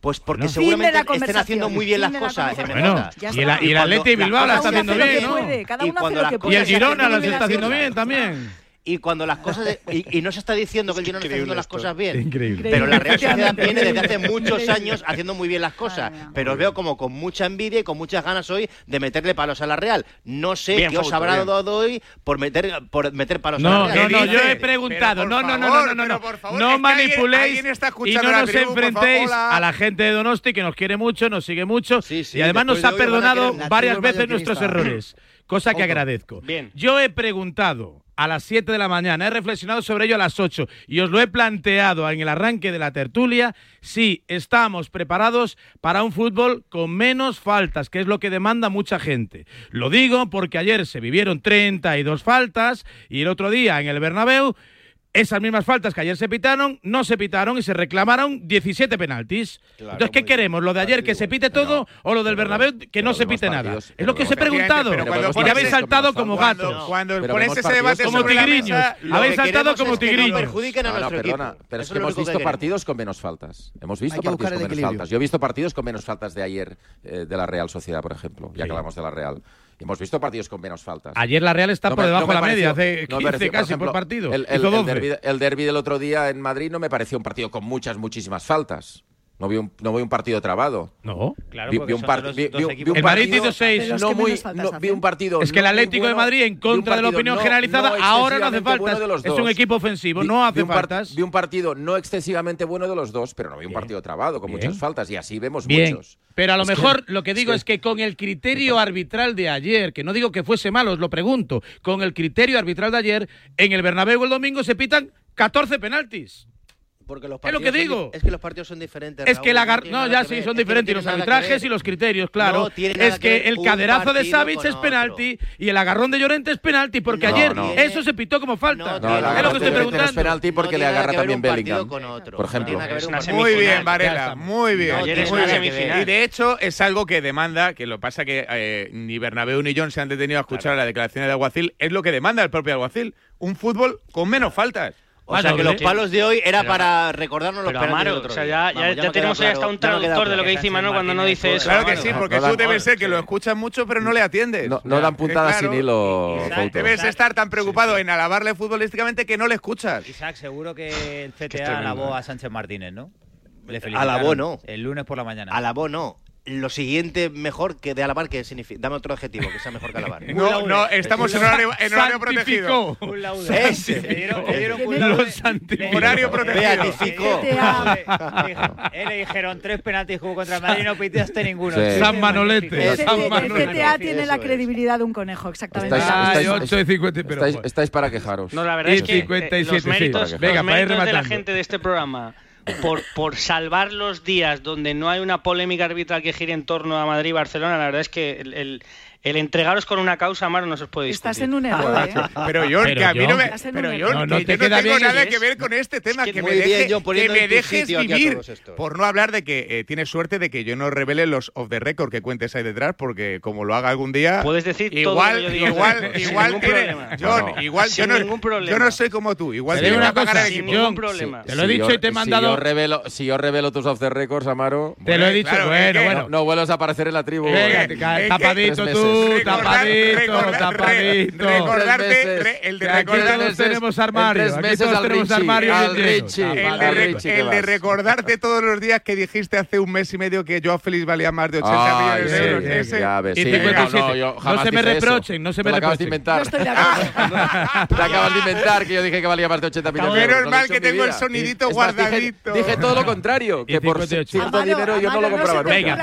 Speaker 37: Pues porque seguramente estén haciendo muy bien las
Speaker 33: la
Speaker 37: cosas.
Speaker 33: ¿eh?
Speaker 2: Bueno, y, el, y el Atleti Bilbao la está haciendo bien, ¿no?
Speaker 37: Y
Speaker 2: el Girona
Speaker 37: los
Speaker 2: está haciendo bien también
Speaker 37: y cuando las cosas. Y, no se está diciendo que el dinero está haciendo las cosas bien.
Speaker 2: Increíble.
Speaker 37: Pero la Real Sociedad viene desde hace muchos años haciendo muy bien las cosas. Pero os veo como con mucha envidia y con muchas ganas hoy de meterle palos a la Real. No sé qué os habrá dado hoy por meter, por meter palos
Speaker 2: no,
Speaker 37: a
Speaker 2: la
Speaker 37: Real.
Speaker 2: No,
Speaker 40: no,
Speaker 2: yo he preguntado. No, no, no, no, no, no.
Speaker 40: Por favor,
Speaker 2: no manipuléis
Speaker 40: alguien, alguien
Speaker 2: y no nos
Speaker 40: tribu,
Speaker 2: enfrentéis a la gente de Donosti que nos quiere mucho, nos sigue mucho
Speaker 37: sí, sí,
Speaker 2: y además nos ha perdonado varias veces nuestros errores cosa que agradezco.
Speaker 36: Bien.
Speaker 2: Yo he preguntado a las 7 de la mañana. He reflexionado sobre ello a las 8 y os lo he planteado en el arranque de la tertulia. Si estamos preparados para un fútbol con menos faltas, que es lo que demanda mucha gente. Lo digo porque ayer se vivieron 32 faltas y el otro día en el Bernabéu esas mismas faltas que ayer se pitaron, no se pitaron y se reclamaron 17 penaltis. Claro, Entonces, ¿qué queremos? ¿Lo de ayer que se pite todo no, o lo del Bernabéu que no se pite nada? Es lo que os he preguntado. Y habéis saltado como gatos.
Speaker 40: Cuando
Speaker 38: ponéis
Speaker 40: ese debate
Speaker 2: como tigriños. Habéis saltado como tigriños.
Speaker 37: perjudiquen a
Speaker 38: perdona, Pero es que hemos visto partidos con menos faltas. Hemos visto partidos con menos faltas. Yo he visto partidos con menos faltas de ayer eh, de la Real Sociedad, por ejemplo, ya que hablamos de la Real hemos visto partidos con menos faltas.
Speaker 2: Ayer la Real está por debajo de la media, hace 15
Speaker 38: no
Speaker 2: casi por, partido.
Speaker 38: El, el, el, derbi, el derbi del otro día en Madrid no me pareció un partido con muchas, muchísimas faltas. No vi un, no vi un partido trabado.
Speaker 2: No.
Speaker 34: Claro,
Speaker 38: vi, un, partido. No muy, vi un partido.
Speaker 2: Es que el Atlético de Madrid, en contra de la opinión generalizada, ahora no hace
Speaker 38: falta.
Speaker 2: Es un equipo ofensivo, no hace faltas.
Speaker 38: Vi un partido no excesivamente bueno de los dos, pero no vi un partido trabado, con muchas faltas, y así vemos
Speaker 2: Bien.
Speaker 38: muchos.
Speaker 2: Pero a lo mejor lo que digo es que, es que con el criterio arbitral de ayer, que no digo que fuese malo, os lo pregunto, con el criterio arbitral de ayer, en el Bernabéu el domingo se pitan 14 penaltis.
Speaker 37: Porque los
Speaker 2: Es lo que
Speaker 37: partidos son
Speaker 2: digo.
Speaker 37: Es que los partidos son diferentes.
Speaker 2: Es que
Speaker 37: Raúl,
Speaker 2: la no,
Speaker 37: nada
Speaker 2: ya sí, son
Speaker 37: es que no
Speaker 2: diferentes
Speaker 37: tiene
Speaker 2: los arbitrajes y los criterios, claro.
Speaker 37: No
Speaker 2: es
Speaker 37: que
Speaker 2: que el caderazo de Savic es
Speaker 37: otro.
Speaker 2: penalti y el agarrón de Llorente es penalti, porque
Speaker 38: No,
Speaker 2: ayer
Speaker 38: no.
Speaker 2: eso se pitó como falta.
Speaker 38: No,
Speaker 2: es lo que estoy
Speaker 38: no es
Speaker 2: preguntando.
Speaker 38: penalti porque le agarra también Bellingham. Por ejemplo.
Speaker 40: Muy bien, Varela, muy bien.
Speaker 36: No.
Speaker 40: Y de hecho es algo que demanda, que lo pasa que eh, ni Bernabéu ni John se han detenido a escuchar las declaraciones de Alguacil, es lo que demanda el propio Alguacil, un fútbol con menos faltas.
Speaker 37: O sea, que los palos de hoy era para recordarnos los
Speaker 36: Amaro,
Speaker 37: del otro
Speaker 36: o sea, ya,
Speaker 37: Vamos,
Speaker 36: ya, tenemos ahí hasta
Speaker 37: claro,
Speaker 36: un traductor de lo
Speaker 37: claro.
Speaker 36: que dice Imanol cuando no dice eso.
Speaker 40: Claro que sí, porque
Speaker 38: No
Speaker 40: tú debes ser que lo escuchas mucho pero no le atiendes.
Speaker 38: No, no dan puntadas
Speaker 40: Claro.
Speaker 38: sin hilo.
Speaker 40: Debes estar tan preocupado en alabarle futbolísticamente que no le escuchas.
Speaker 34: Isaac, seguro que el CTA alabó
Speaker 40: ¿eh?
Speaker 34: a Sánchez Martínez, ¿no? Le
Speaker 37: Alabó, no.
Speaker 34: El lunes por la mañana.
Speaker 37: Alabó no. Lo siguiente mejor que de alabar, ¿qué significa? Dame otro adjetivo que sea mejor que alabar.
Speaker 40: No, no, estamos en horario, en horario protegido.
Speaker 34: Un laude.
Speaker 37: Ese.
Speaker 34: Le dieron, le dieron un laude.
Speaker 2: santificó.
Speaker 40: Horario protegido.
Speaker 37: Beatificó.
Speaker 34: Él le dijeron tres penaltis jugó contra el Madrid y no pitaste ninguno.
Speaker 38: Sí.
Speaker 2: San Manolete.
Speaker 37: El
Speaker 2: San
Speaker 33: El
Speaker 2: Manolete.
Speaker 33: CTA tiene la credibilidad de un conejo, exactamente.
Speaker 38: Estáis,
Speaker 2: Ay,
Speaker 38: estáis-
Speaker 2: 8 de 50, pero
Speaker 38: estáis-
Speaker 2: joder.
Speaker 38: estáis para quejaros.
Speaker 36: No, la verdad
Speaker 2: Y
Speaker 36: es que
Speaker 2: 57,
Speaker 36: eh, los
Speaker 2: sí.
Speaker 36: méritos,
Speaker 38: Venga,
Speaker 36: los
Speaker 2: para ir
Speaker 36: méritos de la
Speaker 2: rematando.
Speaker 36: gente de este programa por, por salvar los días donde no hay una polémica arbitral que gire en torno a Madrid y Barcelona, la verdad es que el, el- el entregaros con una causa, Amaro, no se os puede discutir.
Speaker 33: Estás en un error, ¿eh?
Speaker 40: Pero John,
Speaker 2: Pero
Speaker 40: que a mí no me.
Speaker 33: Estás en
Speaker 40: Pero
Speaker 33: un
Speaker 40: John,
Speaker 2: No, no
Speaker 40: que
Speaker 2: te
Speaker 40: yo no
Speaker 2: queda
Speaker 40: tengo
Speaker 2: bien
Speaker 40: nada que
Speaker 36: es.
Speaker 40: ver con este tema.
Speaker 36: que
Speaker 40: Que
Speaker 37: muy
Speaker 40: me deje, que me dejes
Speaker 37: sitio aquí a
Speaker 40: vivir. Por no hablar de que eh, tienes suerte de que yo no revele los off the record que cuentes ahí detrás, porque como lo haga algún día.
Speaker 36: Puedes decir todo
Speaker 40: igual,
Speaker 36: lo que yo diga
Speaker 40: igual,
Speaker 36: record, sin
Speaker 40: igual,
Speaker 36: ningún
Speaker 40: tiene-
Speaker 36: problema.
Speaker 40: John,
Speaker 38: Bueno.
Speaker 40: igual
Speaker 36: Sin
Speaker 40: yo no,
Speaker 36: ningún problema.
Speaker 40: yo no soy como tú. Igual tienes que
Speaker 2: una cosa,
Speaker 36: sin ningún problema.
Speaker 2: Te lo he dicho y te he
Speaker 38: si
Speaker 2: mandado.
Speaker 38: yo revelo, si yo revelo tus off the records, Amaro,
Speaker 2: Te lo he dicho, bueno,
Speaker 40: es que-
Speaker 2: bueno.
Speaker 38: no, vuelvas a aparecer en la tribu.
Speaker 2: Venga,
Speaker 40: Es
Speaker 2: te
Speaker 40: que-
Speaker 2: ca-
Speaker 40: es que-
Speaker 2: tapadito
Speaker 38: Tres
Speaker 2: tú, tapadito,
Speaker 40: Recordar-
Speaker 2: tapadito.
Speaker 40: re- recordarte, re- el de
Speaker 2: aquí
Speaker 40: recordar-
Speaker 2: todos tenemos Aquí todos tenemos
Speaker 38: Richie,
Speaker 2: armario
Speaker 38: al
Speaker 2: bien lleno.
Speaker 38: Richie.
Speaker 40: El de,
Speaker 38: Al
Speaker 40: re-
Speaker 38: Richie, ¿qué
Speaker 40: el de
Speaker 38: vas?
Speaker 40: recordarte todos los días que dijiste hace un mes y medio que Joao Félix valía más de 80
Speaker 38: Ay,
Speaker 40: millones de euros.
Speaker 2: sí,
Speaker 40: Ese-
Speaker 38: Ya ves,
Speaker 2: Y
Speaker 38: sí,
Speaker 2: 57.
Speaker 38: no, yo
Speaker 2: se me reprochen, no se me
Speaker 38: Te lo acabas de
Speaker 2: reprochen.
Speaker 33: Yo estoy de acuerdo.
Speaker 38: Te acabas de inventar que yo dije que valía más de 80 millones de euros.
Speaker 40: Menos mal que tengo el sonidito guardadito.
Speaker 38: Dije todo lo contrario, que por
Speaker 2: 58.
Speaker 38: cierto dinero yo no lo compraba.
Speaker 2: Venga,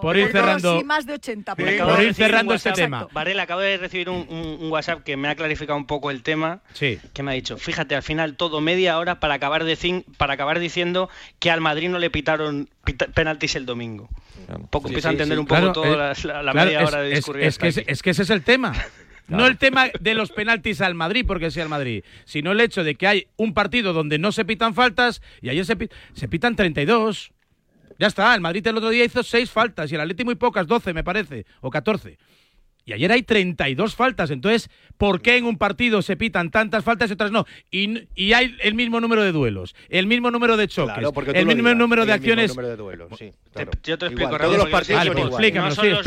Speaker 2: por ir- cerrando-
Speaker 33: sí, más de 80. por
Speaker 2: ir
Speaker 36: un
Speaker 2: cerrando este
Speaker 36: WhatsApp.
Speaker 2: tema.
Speaker 36: Varela, acabo de recibir un, un- un WhatsApp que me ha clarificado un poco el tema.
Speaker 2: Sí.
Speaker 36: Que me ha dicho, fíjate, al final todo media hora para acabar, de cin- para acabar diciendo que al Madrid no le pitaron pita- penaltis el domingo. Un poco
Speaker 38: Sí,
Speaker 36: empieza a entender
Speaker 38: sí.
Speaker 36: un poco
Speaker 2: Claro,
Speaker 36: toda
Speaker 2: eh,
Speaker 36: la, la
Speaker 2: claro,
Speaker 36: media hora de discurrir.
Speaker 2: Es, que, es,
Speaker 36: aquí.
Speaker 2: es que ese es el tema. No el tema de los penaltis al Madrid, porque sea el Madrid, sino el hecho de que hay un partido donde no se pitan faltas y ayer se, se pitan 32. Ya está, el Madrid el otro día hizo 6 faltas y el Atleti muy pocas, 12 me parece, o 14. Y ayer hay 32 faltas. Entonces, ¿por qué en un partido se pitan tantas faltas y otras no? Y, y hay el mismo número de duelos, el mismo número de choques,
Speaker 37: Claro,
Speaker 2: el mismo
Speaker 37: digas,
Speaker 2: número de
Speaker 37: el mismo
Speaker 2: acciones.
Speaker 37: número de duelos, sí, claro.
Speaker 36: yo te explico
Speaker 37: Igual, Todos los partidos son
Speaker 36: pues
Speaker 37: iguales.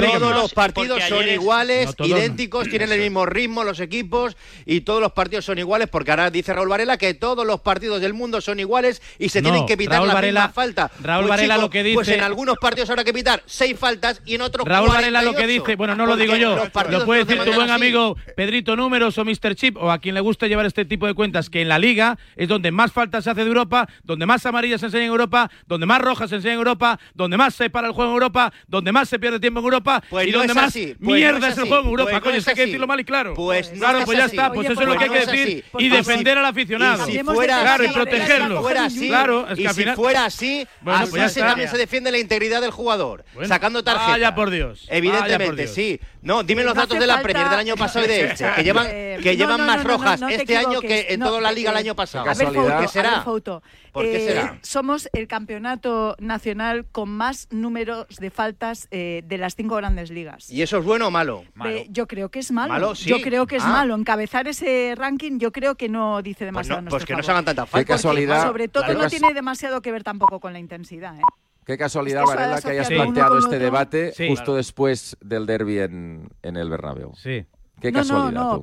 Speaker 37: Todos los partidos son iguales,
Speaker 2: no.
Speaker 37: idénticos, tienen el mismo ritmo los equipos y todos los partidos son iguales porque ahora dice Raúl Varela que todos los partidos del mundo son iguales y se
Speaker 2: No,
Speaker 37: tienen que pitar
Speaker 2: Raúl
Speaker 37: la
Speaker 2: Varela-
Speaker 37: misma falta.
Speaker 2: Raúl Varela lo que
Speaker 37: Pues
Speaker 2: dice-
Speaker 37: en algunos partidos habrá que pitar seis faltas y en otros
Speaker 2: Raúl Varela lo que
Speaker 37: 48,
Speaker 2: dice, bueno, no lo digo yo,
Speaker 37: los partidos
Speaker 2: lo puede decir tu buen amigo Pedrito Números o Mr. Chip o a quien le guste llevar este tipo de cuentas, que en la liga es donde más faltas se hace de Europa, donde más amarillas se enseña en Europa, donde más rojas se enseña en Europa, donde más se para el juego en Europa, donde más se pierde tiempo en Europa
Speaker 37: Pues
Speaker 2: y
Speaker 37: no
Speaker 2: donde
Speaker 37: es
Speaker 2: más
Speaker 37: así, pues
Speaker 2: mierda
Speaker 37: no es
Speaker 2: es el juego en Europa.
Speaker 37: pues no
Speaker 2: Coño,
Speaker 37: es
Speaker 2: esto hay que decirlo mal y claro.
Speaker 37: Pues no
Speaker 2: claro,
Speaker 37: es
Speaker 2: pues ya
Speaker 37: así.
Speaker 2: está, pues
Speaker 33: Oye,
Speaker 2: eso es lo que hay
Speaker 33: no
Speaker 2: que
Speaker 33: es
Speaker 2: decir y defender al aficionado.
Speaker 37: Si fuera
Speaker 2: Claro, y
Speaker 37: así,
Speaker 2: protegerlo. Claro, es que al final-
Speaker 37: fuera así, así también se defiende la integridad del jugador, sacando tarjeta.
Speaker 2: vaya por Dios,
Speaker 37: Evidentemente, sí. No, dime los
Speaker 33: No
Speaker 37: datos de la
Speaker 33: falta-
Speaker 37: Premier del año pasado y de este, que llevan,
Speaker 33: Eh,
Speaker 37: que llevan
Speaker 33: no,
Speaker 37: más
Speaker 33: no, no,
Speaker 37: rojas este año que en
Speaker 33: No,
Speaker 37: toda la liga el
Speaker 33: eh,
Speaker 37: año pasado.
Speaker 33: A ver, Fouto,
Speaker 37: ¿Por qué
Speaker 33: a
Speaker 37: será?
Speaker 33: ver, Fouto.
Speaker 37: ¿Por qué
Speaker 33: Eh,
Speaker 37: será?
Speaker 33: Somos el campeonato nacional con más números de faltas eh, de las cinco grandes ligas.
Speaker 37: ¿Y eso es bueno o malo?
Speaker 33: Eh, yo creo que es malo.
Speaker 37: Malo, sí.
Speaker 33: Yo creo que es
Speaker 37: Ah.
Speaker 33: malo. Encabezar ese ranking yo creo que no dice
Speaker 37: Pues,
Speaker 33: demasiado
Speaker 37: pues que no se hagan
Speaker 38: Qué
Speaker 37: faltas.
Speaker 38: casualidad.
Speaker 33: Sobre todo no tiene demasiado que ver tampoco con la intensidad. ¿eh?
Speaker 38: Qué casualidad,
Speaker 33: Es que eso
Speaker 38: Varela, que hayas planteado este debate
Speaker 2: Sí.
Speaker 38: justo
Speaker 2: Claro.
Speaker 38: después del derby en, en el Bernabéu.
Speaker 2: Sí.
Speaker 38: Qué
Speaker 33: no, no,
Speaker 38: casualidad.
Speaker 33: no,
Speaker 38: tú.